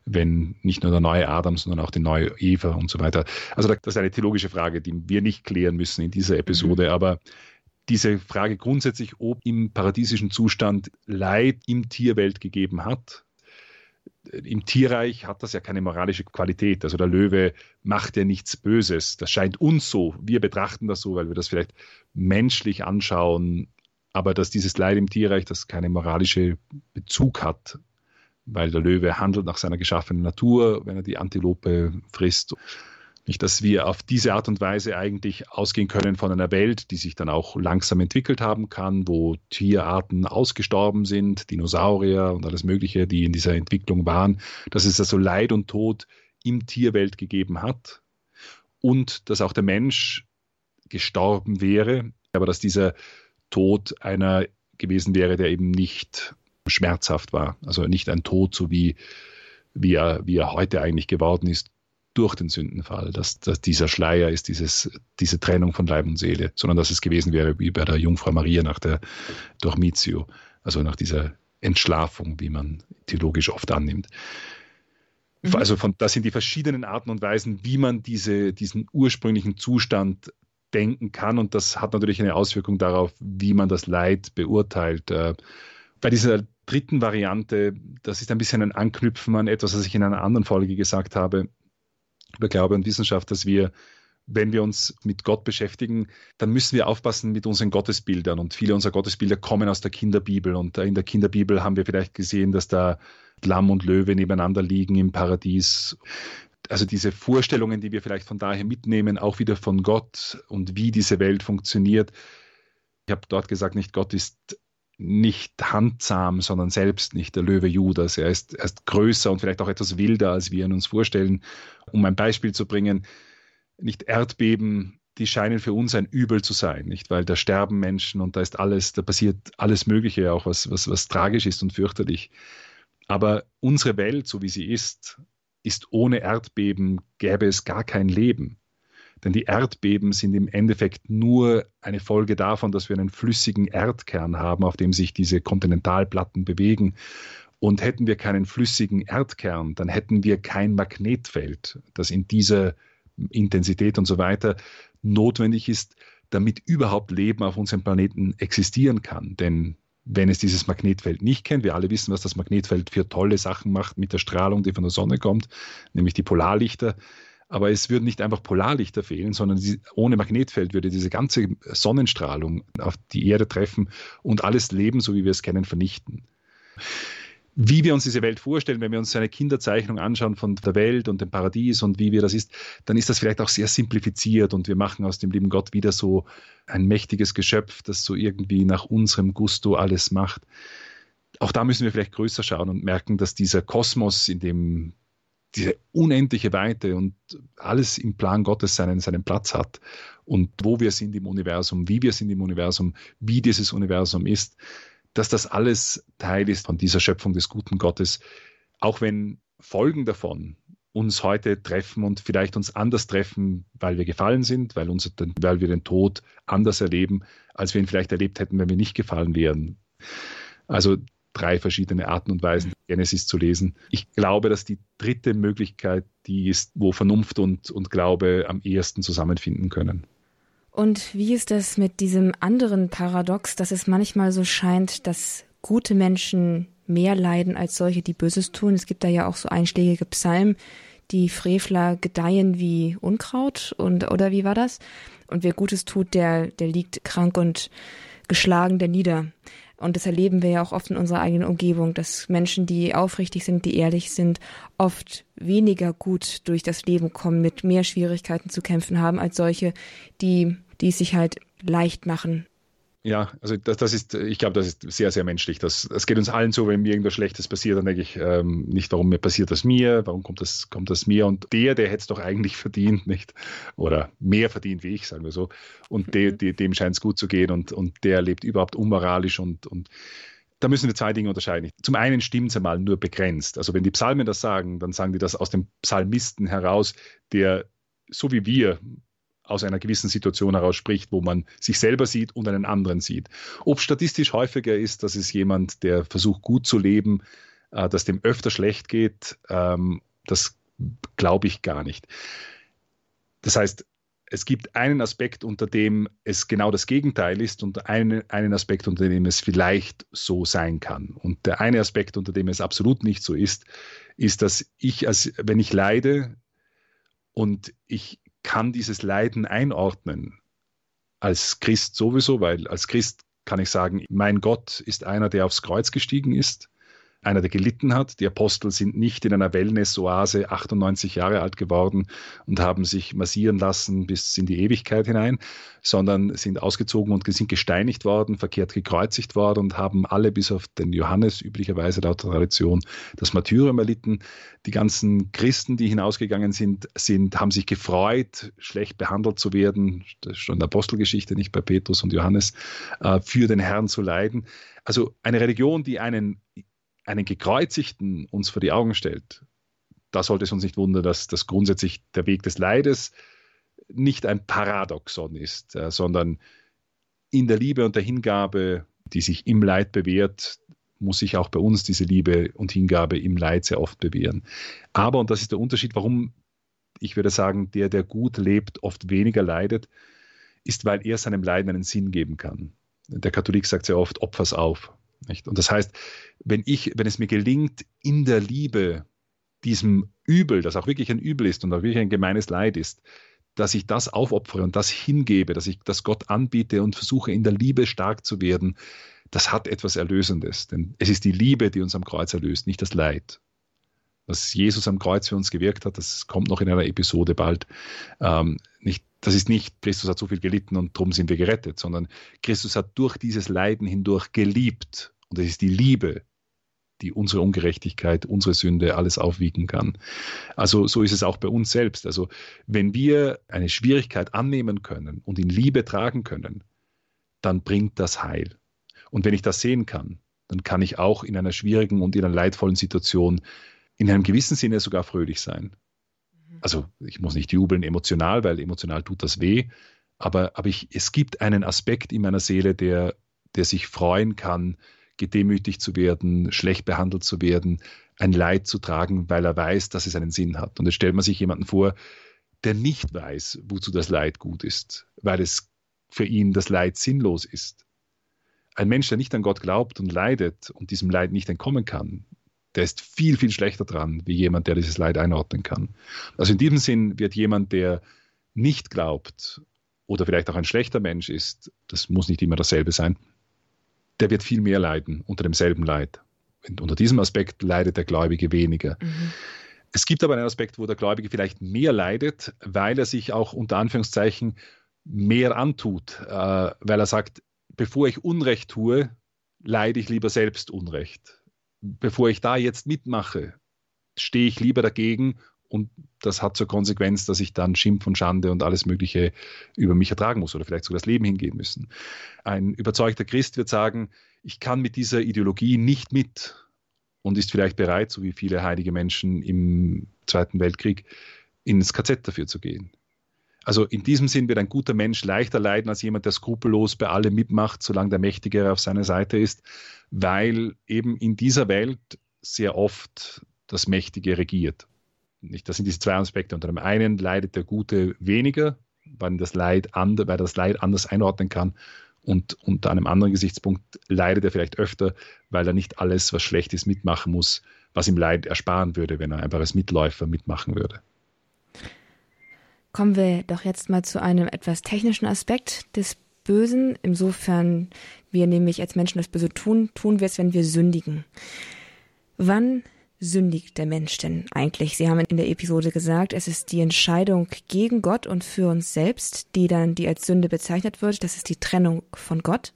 wenn nicht nur der neue Adam, sondern auch die neue Eva und so weiter. Also das ist eine theologische Frage, die wir nicht klären müssen in dieser Episode, mhm. aber diese Frage grundsätzlich, ob im paradiesischen Zustand Leid im Tierwelt gegeben hat, im Tierreich hat das ja keine moralische Qualität. Also der Löwe macht ja nichts Böses. Das scheint uns so. Wir betrachten das so, weil wir das vielleicht menschlich anschauen. Aber dass dieses Leid im Tierreich, das keine moralische Bezug hat, weil der Löwe handelt nach seiner geschaffenen Natur, wenn er die Antilope frisst. Nicht, dass wir auf diese Art und Weise eigentlich ausgehen können von einer Welt, die sich dann auch langsam entwickelt haben kann, wo Tierarten ausgestorben sind, Dinosaurier und alles Mögliche, die in dieser Entwicklung waren, dass es also Leid und Tod im Tierwelt gegeben hat und dass auch der Mensch gestorben wäre, aber dass dieser Tod einer gewesen wäre, der eben nicht schmerzhaft war, also nicht ein Tod, so wie, wie, er, wie er heute eigentlich geworden ist, durch den Sündenfall, dass, dass dieser Schleier ist, dieses, diese Trennung von Leib und Seele, sondern dass es gewesen wäre wie bei der Jungfrau Maria nach der Dormitio, also nach dieser Entschlafung, wie man theologisch oft annimmt. Mhm. Also von, das sind die verschiedenen Arten und Weisen, wie man diese, diesen ursprünglichen Zustand denken kann. Und das hat natürlich eine Auswirkung darauf, wie man das Leid beurteilt. Äh, bei dieser dritten Variante, das ist ein bisschen ein Anknüpfen an etwas, was ich in einer anderen Folge gesagt habe über Glaube und Wissenschaft, dass wir wenn wir uns mit Gott beschäftigen, dann müssen wir aufpassen mit unseren Gottesbildern. Und viele unserer Gottesbilder kommen aus der Kinderbibel. Und in der Kinderbibel haben wir vielleicht gesehen, dass da Lamm und Löwe nebeneinander liegen im Paradies. Also diese Vorstellungen, die wir vielleicht von daher mitnehmen, auch wieder von Gott und wie diese Welt funktioniert. Ich habe dort gesagt, nicht Gott ist nicht handsam, sondern selbst nicht der Löwe Judas. Er ist, er größer und vielleicht auch etwas wilder, als wir ihn uns vorstellen. Um ein Beispiel zu bringen, nicht Erdbeben, die scheinen für uns ein Übel zu sein, nicht? Weil da sterben Menschen und da ist alles, da passiert alles Mögliche, auch was, was, was tragisch ist und fürchterlich. Aber unsere Welt, so wie sie ist, ist ohne Erdbeben gäbe es gar kein Leben. Denn die Erdbeben sind im Endeffekt nur eine Folge davon, dass wir einen flüssigen Erdkern haben, auf dem sich diese Kontinentalplatten bewegen. Und hätten wir keinen flüssigen Erdkern, dann hätten wir kein Magnetfeld, das in dieser Intensität und so weiter notwendig ist, damit überhaupt Leben auf unserem Planeten existieren kann. Denn wenn es dieses Magnetfeld nicht kennt. Wir alle wissen, was das Magnetfeld für tolle Sachen macht mit der Strahlung, die von der Sonne kommt, nämlich die Polarlichter. Aber es würden nicht einfach Polarlichter fehlen, sondern ohne Magnetfeld würde diese ganze Sonnenstrahlung auf die Erde treffen und alles Leben, so wie wir es kennen, vernichten wie wir uns diese Welt vorstellen, wenn wir uns eine Kinderzeichnung anschauen von der Welt und dem Paradies und wie wir das ist, dann ist das vielleicht auch sehr simplifiziert und wir machen aus dem lieben Gott wieder so ein mächtiges Geschöpf, das so irgendwie nach unserem Gusto alles macht. Auch da müssen wir vielleicht größer schauen und merken, dass dieser Kosmos, in dem diese unendliche Weite und alles im Plan Gottes seinen, seinen Platz hat und wo wir sind im Universum, wie wir sind im Universum, wie dieses Universum ist, dass das alles Teil ist von dieser Schöpfung des guten Gottes, auch wenn Folgen davon uns heute treffen und vielleicht uns anders treffen, weil wir gefallen sind, weil, unser, weil wir den Tod anders erleben, als wir ihn vielleicht erlebt hätten, wenn wir nicht gefallen wären. Also drei verschiedene Arten und Weisen, Genesis zu lesen. Ich glaube, dass die dritte Möglichkeit die ist, wo Vernunft und, und Glaube am ehesten zusammenfinden können. Und wie ist das mit diesem anderen Paradox, dass es manchmal so scheint, dass gute Menschen mehr leiden als solche, die Böses tun? Es gibt da ja auch so einschlägige Psalmen, die Frevler gedeihen wie Unkraut und oder wie war das? Und wer Gutes tut, der der liegt krank und geschlagen der nieder. Und das erleben wir ja auch oft in unserer eigenen Umgebung, dass Menschen, die aufrichtig sind, die ehrlich sind, oft weniger gut durch das Leben kommen, mit mehr Schwierigkeiten zu kämpfen haben, als solche, die, die es sich halt leicht machen, ja, also das, das ist, ich glaube, das ist sehr, sehr menschlich. Das, das geht uns allen so, wenn mir irgendwas Schlechtes passiert, dann denke ich ähm, nicht, warum mir passiert das mir, warum kommt das, kommt das mir und der, der hätte es doch eigentlich verdient, nicht? Oder mehr verdient wie ich, sagen wir so. Und de, mhm. de, dem scheint es gut zu gehen und, und der lebt überhaupt unmoralisch und, und da müssen wir zwei Dinge unterscheiden. Zum einen stimmt es einmal nur begrenzt. Also wenn die Psalmen das sagen, dann sagen die das aus dem Psalmisten heraus, der so wie wir aus einer gewissen Situation heraus spricht, wo man sich selber sieht und einen anderen sieht. Ob statistisch häufiger ist, dass es jemand, der versucht gut zu leben, äh, dass dem öfter schlecht geht, ähm, das glaube ich gar nicht. Das heißt, es gibt einen Aspekt, unter dem es genau das Gegenteil ist und einen, einen Aspekt, unter dem es vielleicht so sein kann. Und der eine Aspekt, unter dem es absolut nicht so ist, ist, dass ich, als, wenn ich leide und ich kann dieses Leiden einordnen. Als Christ sowieso, weil als Christ kann ich sagen, mein Gott ist einer, der aufs Kreuz gestiegen ist einer, der gelitten hat. Die Apostel sind nicht in einer Wellness-Oase 98 Jahre alt geworden und haben sich massieren lassen bis in die Ewigkeit hinein, sondern sind ausgezogen und sind gesteinigt worden, verkehrt gekreuzigt worden und haben alle bis auf den Johannes üblicherweise laut Tradition das Martyrium erlitten. Die ganzen Christen, die hinausgegangen sind, sind haben sich gefreut, schlecht behandelt zu werden, das ist schon in der Apostelgeschichte, nicht bei Petrus und Johannes, äh, für den Herrn zu leiden. Also eine Religion, die einen einen Gekreuzigten uns vor die Augen stellt, da sollte es uns nicht wundern, dass das grundsätzlich der Weg des Leides nicht ein Paradoxon ist, äh, sondern in der Liebe und der Hingabe, die sich im Leid bewährt, muss sich auch bei uns diese Liebe und Hingabe im Leid sehr oft bewähren. Aber, und das ist der Unterschied, warum ich würde sagen, der, der gut lebt, oft weniger leidet, ist, weil er seinem Leiden einen Sinn geben kann. Der Katholik sagt sehr oft, opfers auf. Nicht? Und das heißt, wenn ich, wenn es mir gelingt, in der Liebe diesem Übel, das auch wirklich ein Übel ist und auch wirklich ein gemeines Leid ist, dass ich das aufopfere und das hingebe, dass ich das Gott anbiete und versuche in der Liebe stark zu werden, das hat etwas Erlösendes. Denn es ist die Liebe, die uns am Kreuz erlöst, nicht das Leid. Was Jesus am Kreuz für uns gewirkt hat, das kommt noch in einer Episode bald. Ähm, nicht, das ist nicht, Christus hat so viel gelitten und darum sind wir gerettet, sondern Christus hat durch dieses Leiden hindurch geliebt. Und es ist die Liebe, die unsere Ungerechtigkeit, unsere Sünde alles aufwiegen kann. Also so ist es auch bei uns selbst. Also wenn wir eine Schwierigkeit annehmen können und in Liebe tragen können, dann bringt das Heil. Und wenn ich das sehen kann, dann kann ich auch in einer schwierigen und in einer leidvollen Situation in einem gewissen Sinne sogar fröhlich sein also ich muss nicht jubeln emotional, weil emotional tut das weh, aber, aber ich, es gibt einen Aspekt in meiner Seele, der, der sich freuen kann, gedemütigt zu werden, schlecht behandelt zu werden, ein Leid zu tragen, weil er weiß, dass es einen Sinn hat. Und jetzt stellt man sich jemanden vor, der nicht weiß, wozu das Leid gut ist, weil es für ihn das Leid sinnlos ist. Ein Mensch, der nicht an Gott glaubt und leidet und diesem Leid nicht entkommen kann, der ist viel, viel schlechter dran, wie jemand, der dieses Leid einordnen kann. Also in diesem Sinn wird jemand, der nicht glaubt oder vielleicht auch ein schlechter Mensch ist, das muss nicht immer dasselbe sein, der wird viel mehr leiden unter demselben Leid. Und unter diesem Aspekt leidet der Gläubige weniger. Mhm. Es gibt aber einen Aspekt, wo der Gläubige vielleicht mehr leidet, weil er sich auch unter Anführungszeichen mehr antut, äh, weil er sagt, bevor ich Unrecht tue, leide ich lieber selbst Unrecht. Bevor ich da jetzt mitmache, stehe ich lieber dagegen und das hat zur Konsequenz, dass ich dann Schimpf und Schande und alles Mögliche über mich ertragen muss oder vielleicht sogar das Leben hingehen müssen. Ein überzeugter Christ wird sagen, ich kann mit dieser Ideologie nicht mit und ist vielleicht bereit, so wie viele heilige Menschen im Zweiten Weltkrieg, ins KZ dafür zu gehen. Also in diesem Sinn wird ein guter Mensch leichter leiden als jemand, der skrupellos bei allem mitmacht, solange der Mächtigere auf seiner Seite ist, weil eben in dieser Welt sehr oft das Mächtige regiert das sind diese zwei Aspekte. Unter dem einen leidet der Gute weniger, weil, das Leid and, weil das Leid anders einordnen kann. Und unter einem anderen Gesichtspunkt leidet er vielleicht öfter, weil er nicht alles, was schlecht ist, mitmachen muss, was ihm Leid ersparen würde, wenn er einfach als Mitläufer mitmachen würde. Kommen wir doch jetzt mal zu einem etwas technischen Aspekt des Bösen. Insofern wir nämlich als Menschen das Böse tun, tun wir es, wenn wir sündigen. Wann sündigt der Mensch denn eigentlich? Sie haben in der Episode gesagt, es ist die Entscheidung gegen Gott und für uns selbst, die dann, die als Sünde bezeichnet wird. Das ist die Trennung von Gott.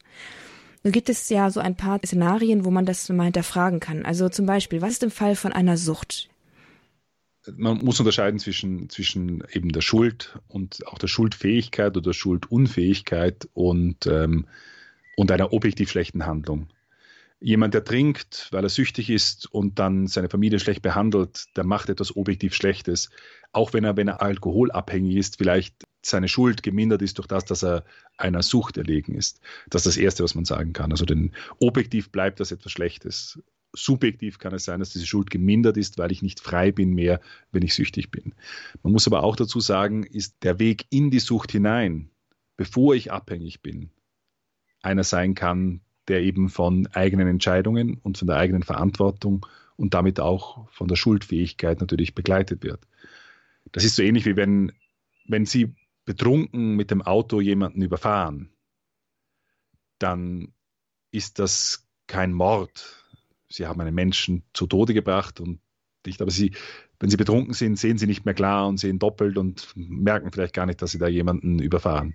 Nun gibt es ja so ein paar Szenarien, wo man das mal hinterfragen kann. Also zum Beispiel, was ist im Fall von einer Sucht? Man muss unterscheiden zwischen, zwischen eben der Schuld und auch der Schuldfähigkeit oder Schuldunfähigkeit und, ähm, und einer objektiv schlechten Handlung jemand, der trinkt, weil er süchtig ist und dann seine Familie schlecht behandelt, der macht etwas objektiv Schlechtes. Auch wenn er, wenn er alkoholabhängig ist, vielleicht seine Schuld gemindert ist durch das, dass er einer Sucht erlegen ist. Das ist das Erste, was man sagen kann. Also denn objektiv bleibt das etwas Schlechtes. Subjektiv kann es sein, dass diese Schuld gemindert ist, weil ich nicht frei bin mehr, wenn ich süchtig bin. Man muss aber auch dazu sagen, ist der Weg in die Sucht hinein, bevor ich abhängig bin, einer sein kann, der eben von eigenen Entscheidungen und von der eigenen Verantwortung und damit auch von der Schuldfähigkeit natürlich begleitet wird. Das ist so ähnlich wie wenn, wenn Sie betrunken mit dem Auto jemanden überfahren, dann ist das kein Mord. Sie haben einen Menschen zu Tode gebracht und nicht, aber Sie, wenn Sie betrunken sind, sehen Sie nicht mehr klar und sehen doppelt und merken vielleicht gar nicht, dass Sie da jemanden überfahren.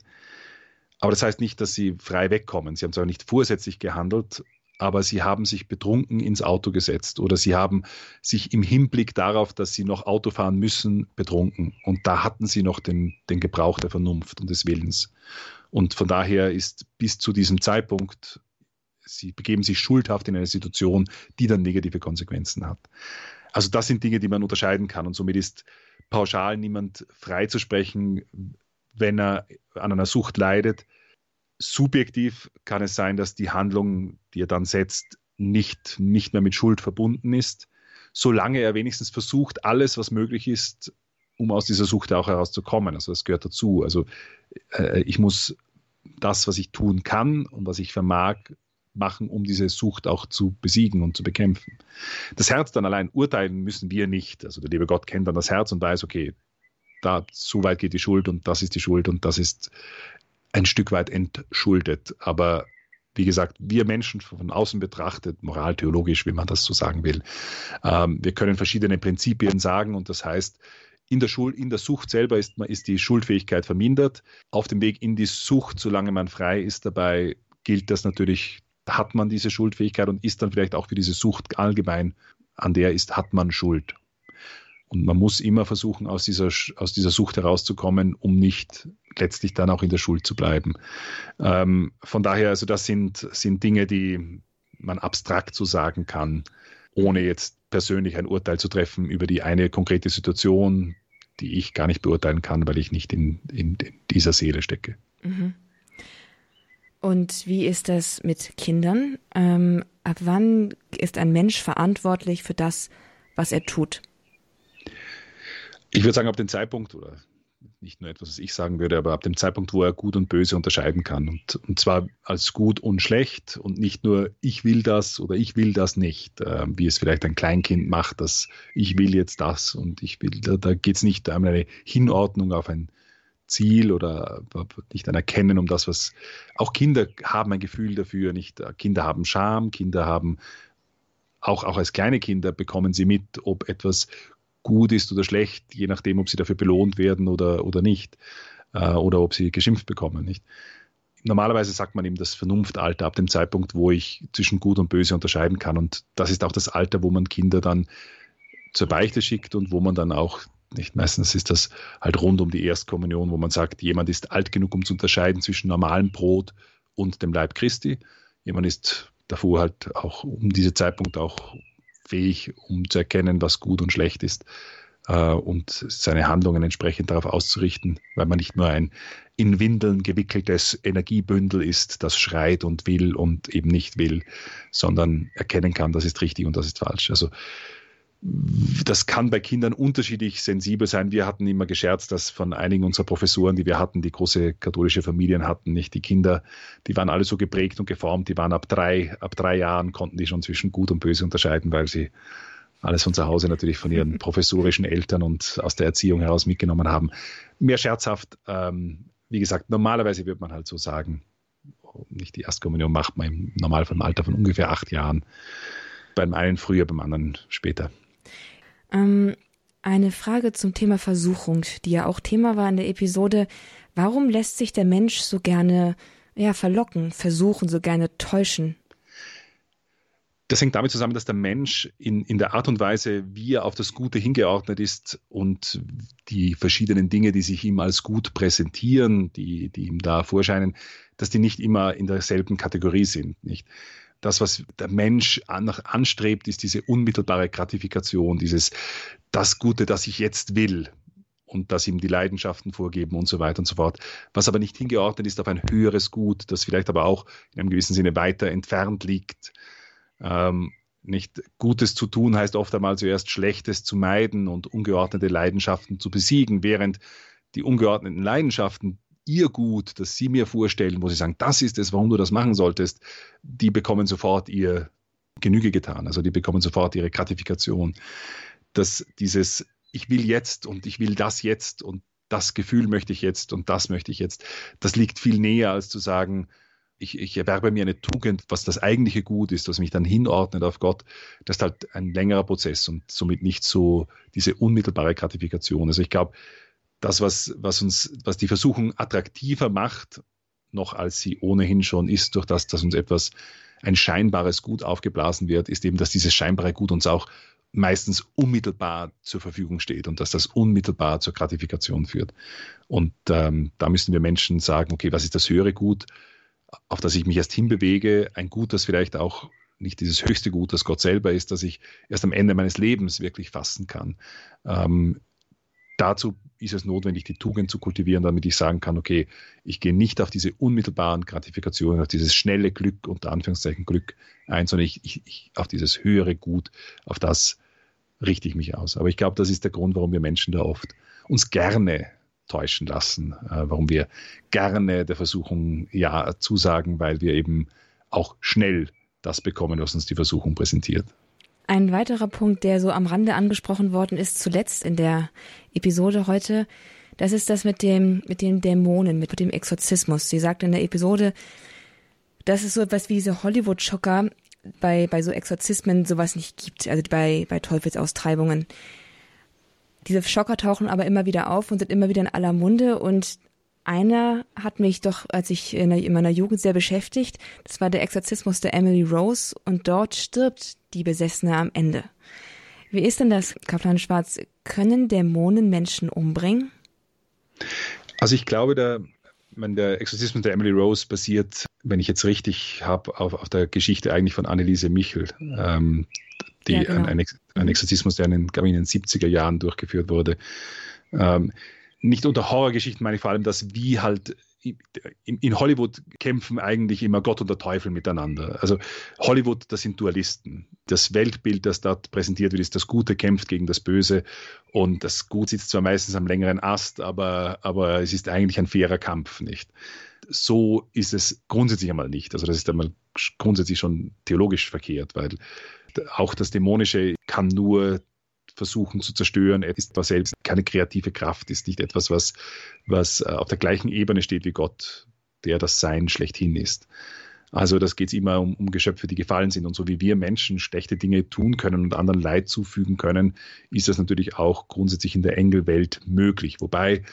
Aber das heißt nicht, dass sie frei wegkommen. Sie haben zwar nicht vorsätzlich gehandelt, aber sie haben sich betrunken ins Auto gesetzt oder sie haben sich im Hinblick darauf, dass sie noch Auto fahren müssen, betrunken. Und da hatten sie noch den, den Gebrauch der Vernunft und des Willens. Und von daher ist bis zu diesem Zeitpunkt, sie begeben sich schuldhaft in eine Situation, die dann negative Konsequenzen hat. Also das sind Dinge, die man unterscheiden kann. Und somit ist pauschal niemand freizusprechen, wenn er an einer Sucht leidet. Subjektiv kann es sein, dass die Handlung, die er dann setzt, nicht, nicht mehr mit Schuld verbunden ist, solange er wenigstens versucht, alles, was möglich ist, um aus dieser Sucht auch herauszukommen. Also das gehört dazu. Also äh, ich muss das, was ich tun kann und was ich vermag, machen, um diese Sucht auch zu besiegen und zu bekämpfen. Das Herz dann allein urteilen müssen wir nicht. Also der liebe Gott kennt dann das Herz und weiß, okay, da so weit geht die Schuld und das ist die Schuld und das ist ein Stück weit entschuldet. Aber wie gesagt, wir Menschen von außen betrachtet, moraltheologisch, wie man das so sagen will, ähm, wir können verschiedene Prinzipien sagen und das heißt, in der, Schuld, in der Sucht selber ist, ist die Schuldfähigkeit vermindert. Auf dem Weg in die Sucht, solange man frei ist dabei, gilt das natürlich, hat man diese Schuldfähigkeit und ist dann vielleicht auch für diese Sucht allgemein, an der ist, hat man Schuld. Und man muss immer versuchen, aus dieser, aus dieser Sucht herauszukommen, um nicht letztlich dann auch in der Schuld zu bleiben. Ähm, von daher, also das sind, sind Dinge, die man abstrakt so sagen kann, ohne jetzt persönlich ein Urteil zu treffen über die eine konkrete Situation, die ich gar nicht beurteilen kann, weil ich nicht in, in, in dieser Seele stecke. Mhm. Und wie ist das mit Kindern? Ähm, ab wann ist ein Mensch verantwortlich für das, was er tut? Ich würde sagen, ab dem Zeitpunkt oder nicht nur etwas, was ich sagen würde, aber ab dem Zeitpunkt, wo er gut und böse unterscheiden kann. Und, und zwar als gut und schlecht und nicht nur ich will das oder ich will das nicht, äh, wie es vielleicht ein Kleinkind macht, dass ich will jetzt das und ich will, da, da geht es nicht um eine Hinordnung auf ein Ziel oder nicht ein Erkennen um das, was auch Kinder haben ein Gefühl dafür, nicht Kinder haben Scham, Kinder haben auch, auch als kleine Kinder bekommen sie mit, ob etwas gut ist oder schlecht, je nachdem, ob sie dafür belohnt werden oder, oder nicht. Äh, oder ob sie geschimpft bekommen, nicht? Normalerweise sagt man eben das Vernunftalter ab dem Zeitpunkt, wo ich zwischen Gut und Böse unterscheiden kann. Und das ist auch das Alter, wo man Kinder dann zur Beichte schickt und wo man dann auch, nicht meistens ist das halt rund um die Erstkommunion, wo man sagt, jemand ist alt genug, um zu unterscheiden zwischen normalem Brot und dem Leib Christi. Jemand ist davor halt auch um diesen Zeitpunkt auch fähig, um zu erkennen, was gut und schlecht ist äh, und seine Handlungen entsprechend darauf auszurichten, weil man nicht nur ein in Windeln gewickeltes Energiebündel ist, das schreit und will und eben nicht will, sondern erkennen kann, das ist richtig und das ist falsch. Also das kann bei Kindern unterschiedlich sensibel sein. Wir hatten immer gescherzt, dass von einigen unserer Professoren, die wir hatten, die große katholische Familien hatten, nicht die Kinder, die waren alle so geprägt und geformt, die waren ab drei, ab drei Jahren konnten die schon zwischen Gut und Böse unterscheiden, weil sie alles von zu Hause natürlich von ihren professorischen Eltern und aus der Erziehung heraus mitgenommen haben. Mehr scherzhaft, ähm, wie gesagt, normalerweise würde man halt so sagen, nicht die Erstkommunion macht man im Normalfall im Alter von ungefähr acht Jahren. Beim einen früher, beim anderen später. Ähm, eine Frage zum Thema Versuchung, die ja auch Thema war in der Episode. Warum lässt sich der Mensch so gerne ja, verlocken, versuchen, so gerne täuschen? Das hängt damit zusammen, dass der Mensch in, in der Art und Weise, wie er auf das Gute hingeordnet ist und die verschiedenen Dinge, die sich ihm als gut präsentieren, die, die ihm da vorscheinen, dass die nicht immer in derselben Kategorie sind. Nicht? Das, was der Mensch an, anstrebt, ist diese unmittelbare Gratifikation, dieses das Gute, das ich jetzt will und das ihm die Leidenschaften vorgeben und so weiter und so fort. Was aber nicht hingeordnet ist auf ein höheres Gut, das vielleicht aber auch in einem gewissen Sinne weiter entfernt liegt. Ähm, nicht Gutes zu tun heißt oft einmal zuerst Schlechtes zu meiden und ungeordnete Leidenschaften zu besiegen, während die ungeordneten Leidenschaften ihr Gut, das sie mir vorstellen, wo sie sagen, das ist es, warum du das machen solltest, die bekommen sofort ihr Genüge getan. Also die bekommen sofort ihre Gratifikation. Dass dieses, ich will jetzt und ich will das jetzt und das Gefühl möchte ich jetzt und das möchte ich jetzt, das liegt viel näher, als zu sagen, ich, ich, erwerbe mir eine Tugend, was das eigentliche Gut ist, was mich dann hinordnet auf Gott. Das ist halt ein längerer Prozess und somit nicht so diese unmittelbare Gratifikation. Also ich glaube, das, was, was uns, was die Versuchung attraktiver macht, noch als sie ohnehin schon ist, durch das, dass uns etwas, ein scheinbares Gut aufgeblasen wird, ist eben, dass dieses scheinbare Gut uns auch meistens unmittelbar zur Verfügung steht und dass das unmittelbar zur Gratifikation führt. Und ähm, da müssen wir Menschen sagen, okay, was ist das höhere Gut, auf das ich mich erst hinbewege, ein Gut, das vielleicht auch nicht dieses höchste Gut, das Gott selber ist, das ich erst am Ende meines Lebens wirklich fassen kann. Ähm, dazu ist es notwendig, die Tugend zu kultivieren, damit ich sagen kann, okay, ich gehe nicht auf diese unmittelbaren Gratifikationen, auf dieses schnelle Glück, unter Anführungszeichen Glück ein, sondern ich, ich, ich auf dieses höhere Gut, auf das richte ich mich aus. Aber ich glaube, das ist der Grund, warum wir Menschen da oft uns gerne täuschen lassen, äh, warum wir gerne der Versuchung ja zusagen, weil wir eben auch schnell das bekommen, was uns die Versuchung präsentiert. Ein weiterer Punkt, der so am Rande angesprochen worden ist, zuletzt in der Episode heute, das ist das mit dem, mit den Dämonen, mit dem Exorzismus. Sie sagt in der Episode, dass es so etwas wie diese Hollywood-Schocker bei, bei so Exorzismen sowas nicht gibt, also bei, bei Teufelsaustreibungen. Diese Schocker tauchen aber immer wieder auf und sind immer wieder in aller Munde und einer hat mich doch, als ich in, in meiner Jugend sehr beschäftigt. Das war der Exorzismus der Emily Rose und dort stirbt die Besessene am Ende. Wie ist denn das, Kaplan Schwarz? Können Dämonen Menschen umbringen? Also ich glaube, der, wenn der Exorzismus der Emily Rose basiert, wenn ich jetzt richtig habe, auf, auf der Geschichte eigentlich von Anneliese Michel, ähm, die ja, genau. ein, ein, Exorzismus, der in den, ich, in den 70er Jahren durchgeführt wurde. Ähm, nicht unter Horrorgeschichten meine ich vor allem, dass wie halt in Hollywood kämpfen eigentlich immer Gott und der Teufel miteinander. Also Hollywood, das sind Dualisten. Das Weltbild, das dort präsentiert wird, ist, das Gute kämpft gegen das Böse und das Gut sitzt zwar meistens am längeren Ast, aber, aber es ist eigentlich ein fairer Kampf, nicht? So ist es grundsätzlich einmal nicht. Also das ist einmal grundsätzlich schon theologisch verkehrt, weil auch das Dämonische kann nur versuchen zu zerstören. Er ist zwar selbst keine kreative Kraft, ist nicht etwas, was, was äh, auf der gleichen Ebene steht wie Gott, der das Sein schlechthin ist. Also das geht immer um, um Geschöpfe, die gefallen sind. Und so wie wir Menschen schlechte Dinge tun können und anderen Leid zufügen können, ist das natürlich auch grundsätzlich in der Engelwelt möglich. Wobei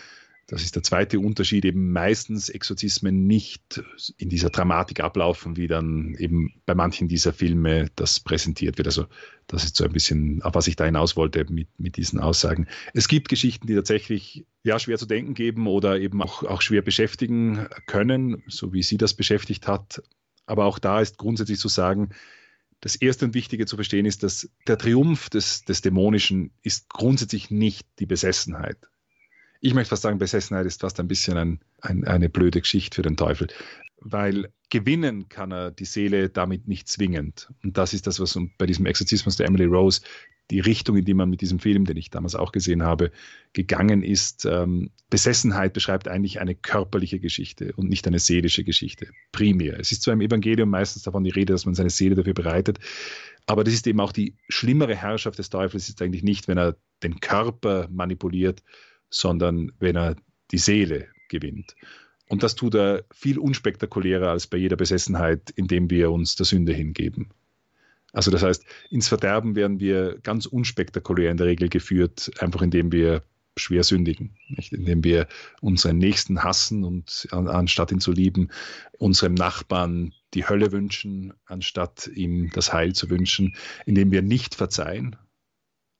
das ist der zweite Unterschied, eben meistens Exorzismen nicht in dieser Dramatik ablaufen, wie dann eben bei manchen dieser Filme das präsentiert wird. Also das ist so ein bisschen, auf was ich da hinaus wollte mit, mit diesen Aussagen. Es gibt Geschichten, die tatsächlich ja schwer zu denken geben oder eben auch, auch schwer beschäftigen können, so wie sie das beschäftigt hat. Aber auch da ist grundsätzlich zu sagen, das Erste und Wichtige zu verstehen ist, dass der Triumph des, des Dämonischen ist grundsätzlich nicht die Besessenheit ich möchte fast sagen, Besessenheit ist fast ein bisschen ein, ein, eine blöde Geschichte für den Teufel, weil gewinnen kann er die Seele damit nicht zwingend. Und das ist das, was bei diesem Exorzismus der Emily Rose die Richtung, in die man mit diesem Film, den ich damals auch gesehen habe, gegangen ist. Ähm, Besessenheit beschreibt eigentlich eine körperliche Geschichte und nicht eine seelische Geschichte, primär. Es ist zwar im Evangelium meistens davon die Rede, dass man seine Seele dafür bereitet, aber das ist eben auch die schlimmere Herrschaft des Teufels, ist eigentlich nicht, wenn er den Körper manipuliert, sondern wenn er die Seele gewinnt. Und das tut er viel unspektakulärer als bei jeder Besessenheit, indem wir uns der Sünde hingeben. Also das heißt, ins Verderben werden wir ganz unspektakulär in der Regel geführt, einfach indem wir schwer sündigen, nicht? indem wir unseren Nächsten hassen und anstatt ihn zu lieben, unserem Nachbarn die Hölle wünschen, anstatt ihm das Heil zu wünschen, indem wir nicht verzeihen,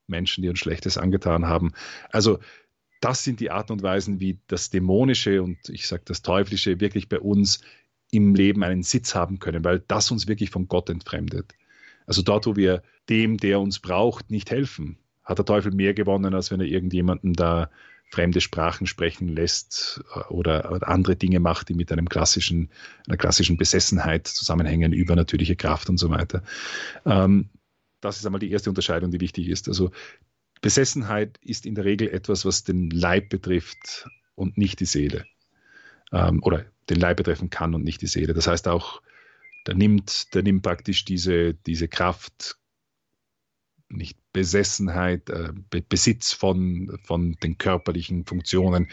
Menschen, die uns Schlechtes angetan haben. Also das sind die Arten und Weisen, wie das Dämonische und ich sage das Teuflische wirklich bei uns im Leben einen Sitz haben können, weil das uns wirklich von Gott entfremdet. Also dort, wo wir dem, der uns braucht, nicht helfen, hat der Teufel mehr gewonnen, als wenn er irgendjemanden da fremde Sprachen sprechen lässt äh, oder andere Dinge macht, die mit einem klassischen, einer klassischen Besessenheit zusammenhängen, übernatürliche Kraft und so weiter. Ähm, das ist einmal die erste Unterscheidung, die wichtig ist. Also Besessenheit ist in der Regel etwas, was den Leib betrifft und nicht die Seele. Ähm, oder den Leib betreffen kann und nicht die Seele. Das heißt auch, da nimmt, da nimmt praktisch diese, diese Kraft, nicht Besessenheit, äh, Be Besitz von, von den körperlichen Funktionen.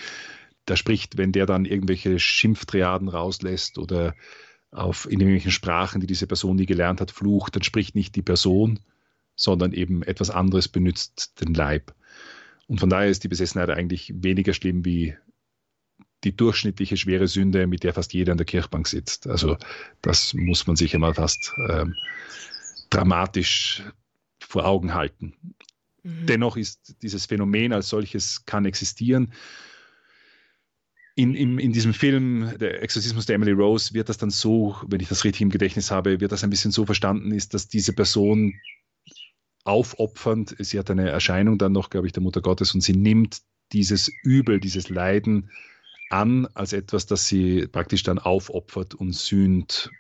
Da spricht, wenn der dann irgendwelche Schimpftriaden rauslässt oder auf in irgendwelchen Sprachen, die diese Person nie gelernt hat, flucht, dann spricht nicht die Person, sondern eben etwas anderes benutzt den Leib. Und von daher ist die Besessenheit eigentlich weniger schlimm wie die durchschnittliche schwere Sünde, mit der fast jeder an der Kirchbank sitzt. Also das muss man sich einmal fast ähm, dramatisch vor Augen halten. Mhm. Dennoch ist dieses Phänomen als solches kann existieren. In, in, in diesem Film, der Exorzismus der Emily Rose, wird das dann so, wenn ich das richtig im Gedächtnis habe, wird das ein bisschen so verstanden ist, dass diese Person aufopfernd. Sie hat eine Erscheinung dann noch, glaube ich, der Mutter Gottes und sie nimmt dieses Übel, dieses Leiden an als etwas, das sie praktisch dann aufopfert und sühnt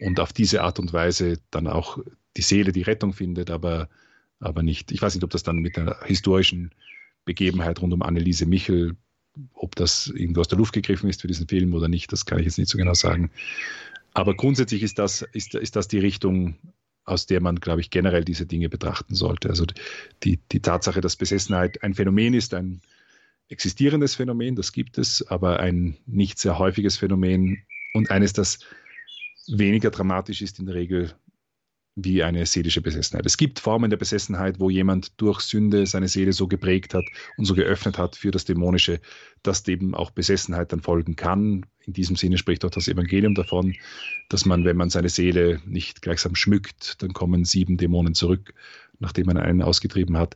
und auf diese Art und Weise dann auch die Seele die Rettung findet, aber, aber nicht. Ich weiß nicht, ob das dann mit einer historischen Begebenheit rund um Anneliese Michel, ob das irgendwo aus der Luft gegriffen ist für diesen Film oder nicht, das kann ich jetzt nicht so genau sagen. Aber grundsätzlich ist das, ist, ist das die Richtung, aus der man, glaube ich, generell diese Dinge betrachten sollte. Also die, die Tatsache, dass Besessenheit ein Phänomen ist, ein existierendes Phänomen, das gibt es, aber ein nicht sehr häufiges Phänomen und eines, das weniger dramatisch ist in der Regel wie eine seelische Besessenheit. Es gibt Formen der Besessenheit, wo jemand durch Sünde seine Seele so geprägt hat und so geöffnet hat für das Dämonische, dass eben auch Besessenheit dann folgen kann. In diesem Sinne spricht auch das Evangelium davon, dass man, wenn man seine Seele nicht gleichsam schmückt, dann kommen sieben Dämonen zurück, nachdem man einen ausgetrieben hat.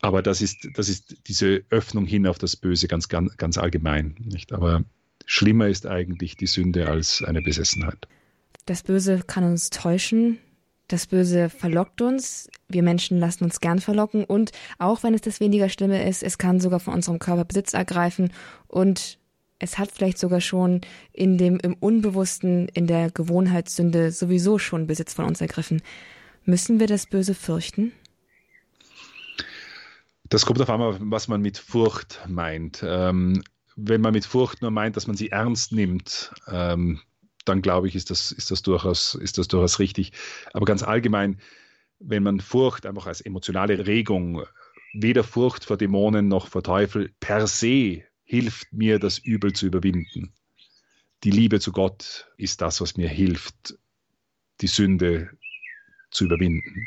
Aber das ist, das ist diese Öffnung hin auf das Böse ganz, ganz, ganz allgemein. Nicht? Aber schlimmer ist eigentlich die Sünde als eine Besessenheit. Das Böse kann uns täuschen, das Böse verlockt uns. Wir Menschen lassen uns gern verlocken. Und auch wenn es das weniger Schlimme ist, es kann sogar von unserem Körper Besitz ergreifen und es hat vielleicht sogar schon in dem im Unbewussten, in der Gewohnheitssünde sowieso schon Besitz von uns ergriffen. Müssen wir das Böse fürchten? Das kommt auf einmal, was man mit Furcht meint. Ähm, wenn man mit Furcht nur meint, dass man sie ernst nimmt, ähm, dann glaube ich, ist das, ist, das durchaus, ist das durchaus richtig. Aber ganz allgemein, wenn man Furcht einfach als emotionale Regung, weder Furcht vor Dämonen noch vor Teufel per se hilft mir, das Übel zu überwinden. Die Liebe zu Gott ist das, was mir hilft, die Sünde zu überwinden.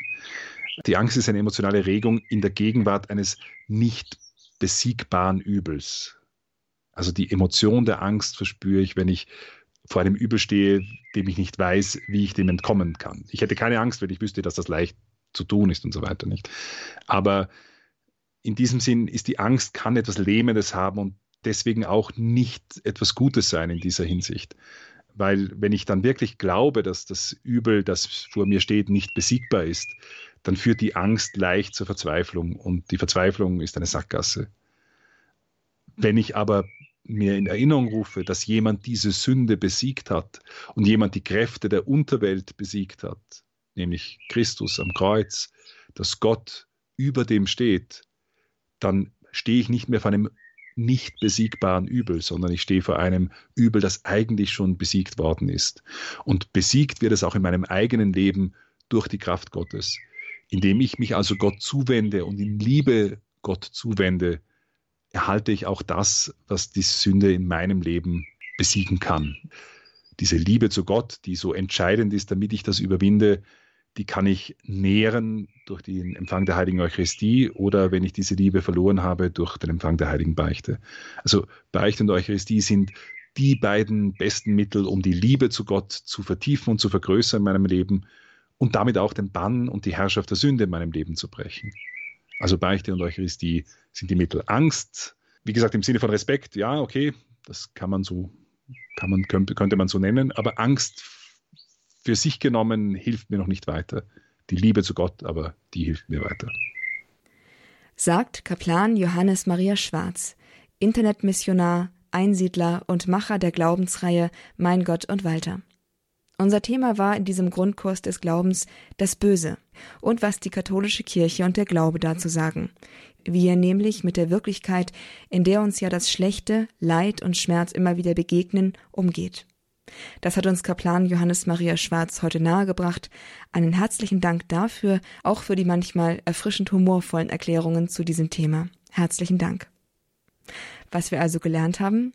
Die Angst ist eine emotionale Regung in der Gegenwart eines nicht besiegbaren Übels. Also die Emotion der Angst verspüre ich, wenn ich vor einem Übel stehe, dem ich nicht weiß, wie ich dem entkommen kann. Ich hätte keine Angst, wenn ich wüsste, dass das leicht zu tun ist und so weiter nicht. Aber in diesem Sinn ist die Angst, kann etwas Lähmendes haben und deswegen auch nicht etwas Gutes sein in dieser Hinsicht. Weil wenn ich dann wirklich glaube, dass das Übel, das vor mir steht, nicht besiegbar ist, dann führt die Angst leicht zur Verzweiflung und die Verzweiflung ist eine Sackgasse. Wenn ich aber mir in Erinnerung rufe, dass jemand diese Sünde besiegt hat und jemand die Kräfte der Unterwelt besiegt hat, nämlich Christus am Kreuz, dass Gott über dem steht, dann stehe ich nicht mehr vor einem nicht besiegbaren Übel, sondern ich stehe vor einem Übel, das eigentlich schon besiegt worden ist. Und besiegt wird es auch in meinem eigenen Leben durch die Kraft Gottes. Indem ich mich also Gott zuwende und in Liebe Gott zuwende, erhalte ich auch das, was die Sünde in meinem Leben besiegen kann. Diese Liebe zu Gott, die so entscheidend ist, damit ich das überwinde, die kann ich nähren durch den Empfang der Heiligen Eucharistie oder wenn ich diese Liebe verloren habe, durch den Empfang der Heiligen Beichte. Also Beichte und Eucharistie sind die beiden besten Mittel, um die Liebe zu Gott zu vertiefen und zu vergrößern in meinem Leben und damit auch den Bann und die Herrschaft der Sünde in meinem Leben zu brechen. Also Beichte und Eucharistie sind die Mittel. Angst, wie gesagt, im Sinne von Respekt, ja, okay, das kann man so, kann man, könnte, könnte man so nennen, aber Angst für sich genommen hilft mir noch nicht weiter. Die Liebe zu Gott, aber die hilft mir weiter. Sagt Kaplan Johannes Maria Schwarz, Internetmissionar, Einsiedler und Macher der Glaubensreihe Mein Gott und Walter. Unser Thema war in diesem Grundkurs des Glaubens das Böse und was die katholische Kirche und der Glaube dazu sagen. Wie er nämlich mit der Wirklichkeit, in der uns ja das Schlechte, Leid und Schmerz immer wieder begegnen, umgeht. Das hat uns Kaplan Johannes Maria Schwarz heute nahegebracht. Einen herzlichen Dank dafür, auch für die manchmal erfrischend humorvollen Erklärungen zu diesem Thema. Herzlichen Dank. Was wir also gelernt haben?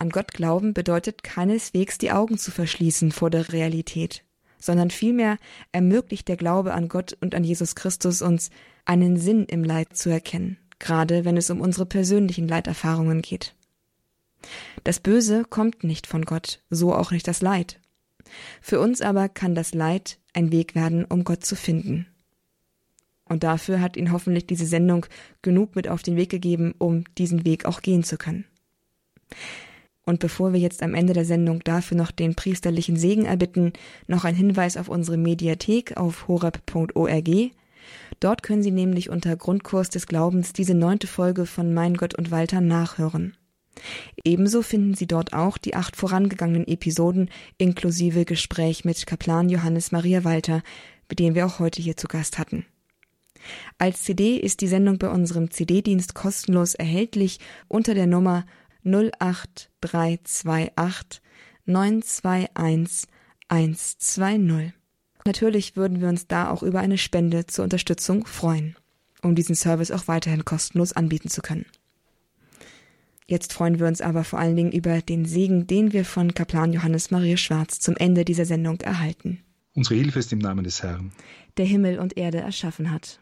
An Gott glauben bedeutet keineswegs die Augen zu verschließen vor der Realität, sondern vielmehr ermöglicht der Glaube an Gott und an Jesus Christus uns, einen Sinn im Leid zu erkennen, gerade wenn es um unsere persönlichen Leiterfahrungen geht. Das Böse kommt nicht von Gott, so auch nicht das Leid. Für uns aber kann das Leid ein Weg werden, um Gott zu finden. Und dafür hat ihn hoffentlich diese Sendung genug mit auf den Weg gegeben, um diesen Weg auch gehen zu können. Und bevor wir jetzt am Ende der Sendung dafür noch den priesterlichen Segen erbitten, noch ein Hinweis auf unsere Mediathek auf horab.org. Dort können Sie nämlich unter Grundkurs des Glaubens diese neunte Folge von Mein Gott und Walter nachhören. Ebenso finden Sie dort auch die acht vorangegangenen Episoden inklusive Gespräch mit Kaplan Johannes Maria Walter, mit dem wir auch heute hier zu Gast hatten. Als CD ist die Sendung bei unserem CD-Dienst kostenlos erhältlich unter der Nummer 08328 921 120. Natürlich würden wir uns da auch über eine Spende zur Unterstützung freuen, um diesen Service auch weiterhin kostenlos anbieten zu können. Jetzt freuen wir uns aber vor allen Dingen über den Segen, den wir von Kaplan Johannes Maria Schwarz zum Ende dieser Sendung erhalten. Unsere Hilfe ist im Namen des Herrn, der Himmel und Erde erschaffen hat.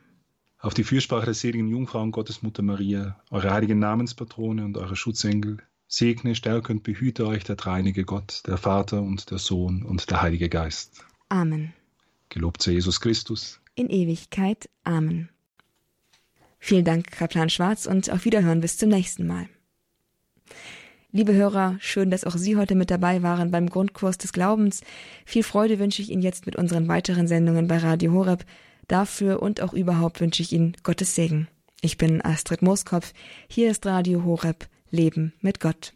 Auf die Fürsprache der seligen Jungfrau und Gottesmutter Maria, eure heiligen Namenspatrone und eure Schutzengel, segne, stärke und behüte euch der dreinige Gott, der Vater und der Sohn und der Heilige Geist. Amen. Gelobt sei Jesus Christus. In Ewigkeit. Amen. Vielen Dank, Kaplan Schwarz, und auf Wiederhören bis zum nächsten Mal. Liebe Hörer, schön, dass auch Sie heute mit dabei waren beim Grundkurs des Glaubens. Viel Freude wünsche ich Ihnen jetzt mit unseren weiteren Sendungen bei Radio Horeb. Dafür und auch überhaupt wünsche ich Ihnen Gottes Segen. Ich bin Astrid Mooskopf. Hier ist Radio Horeb. Leben mit Gott.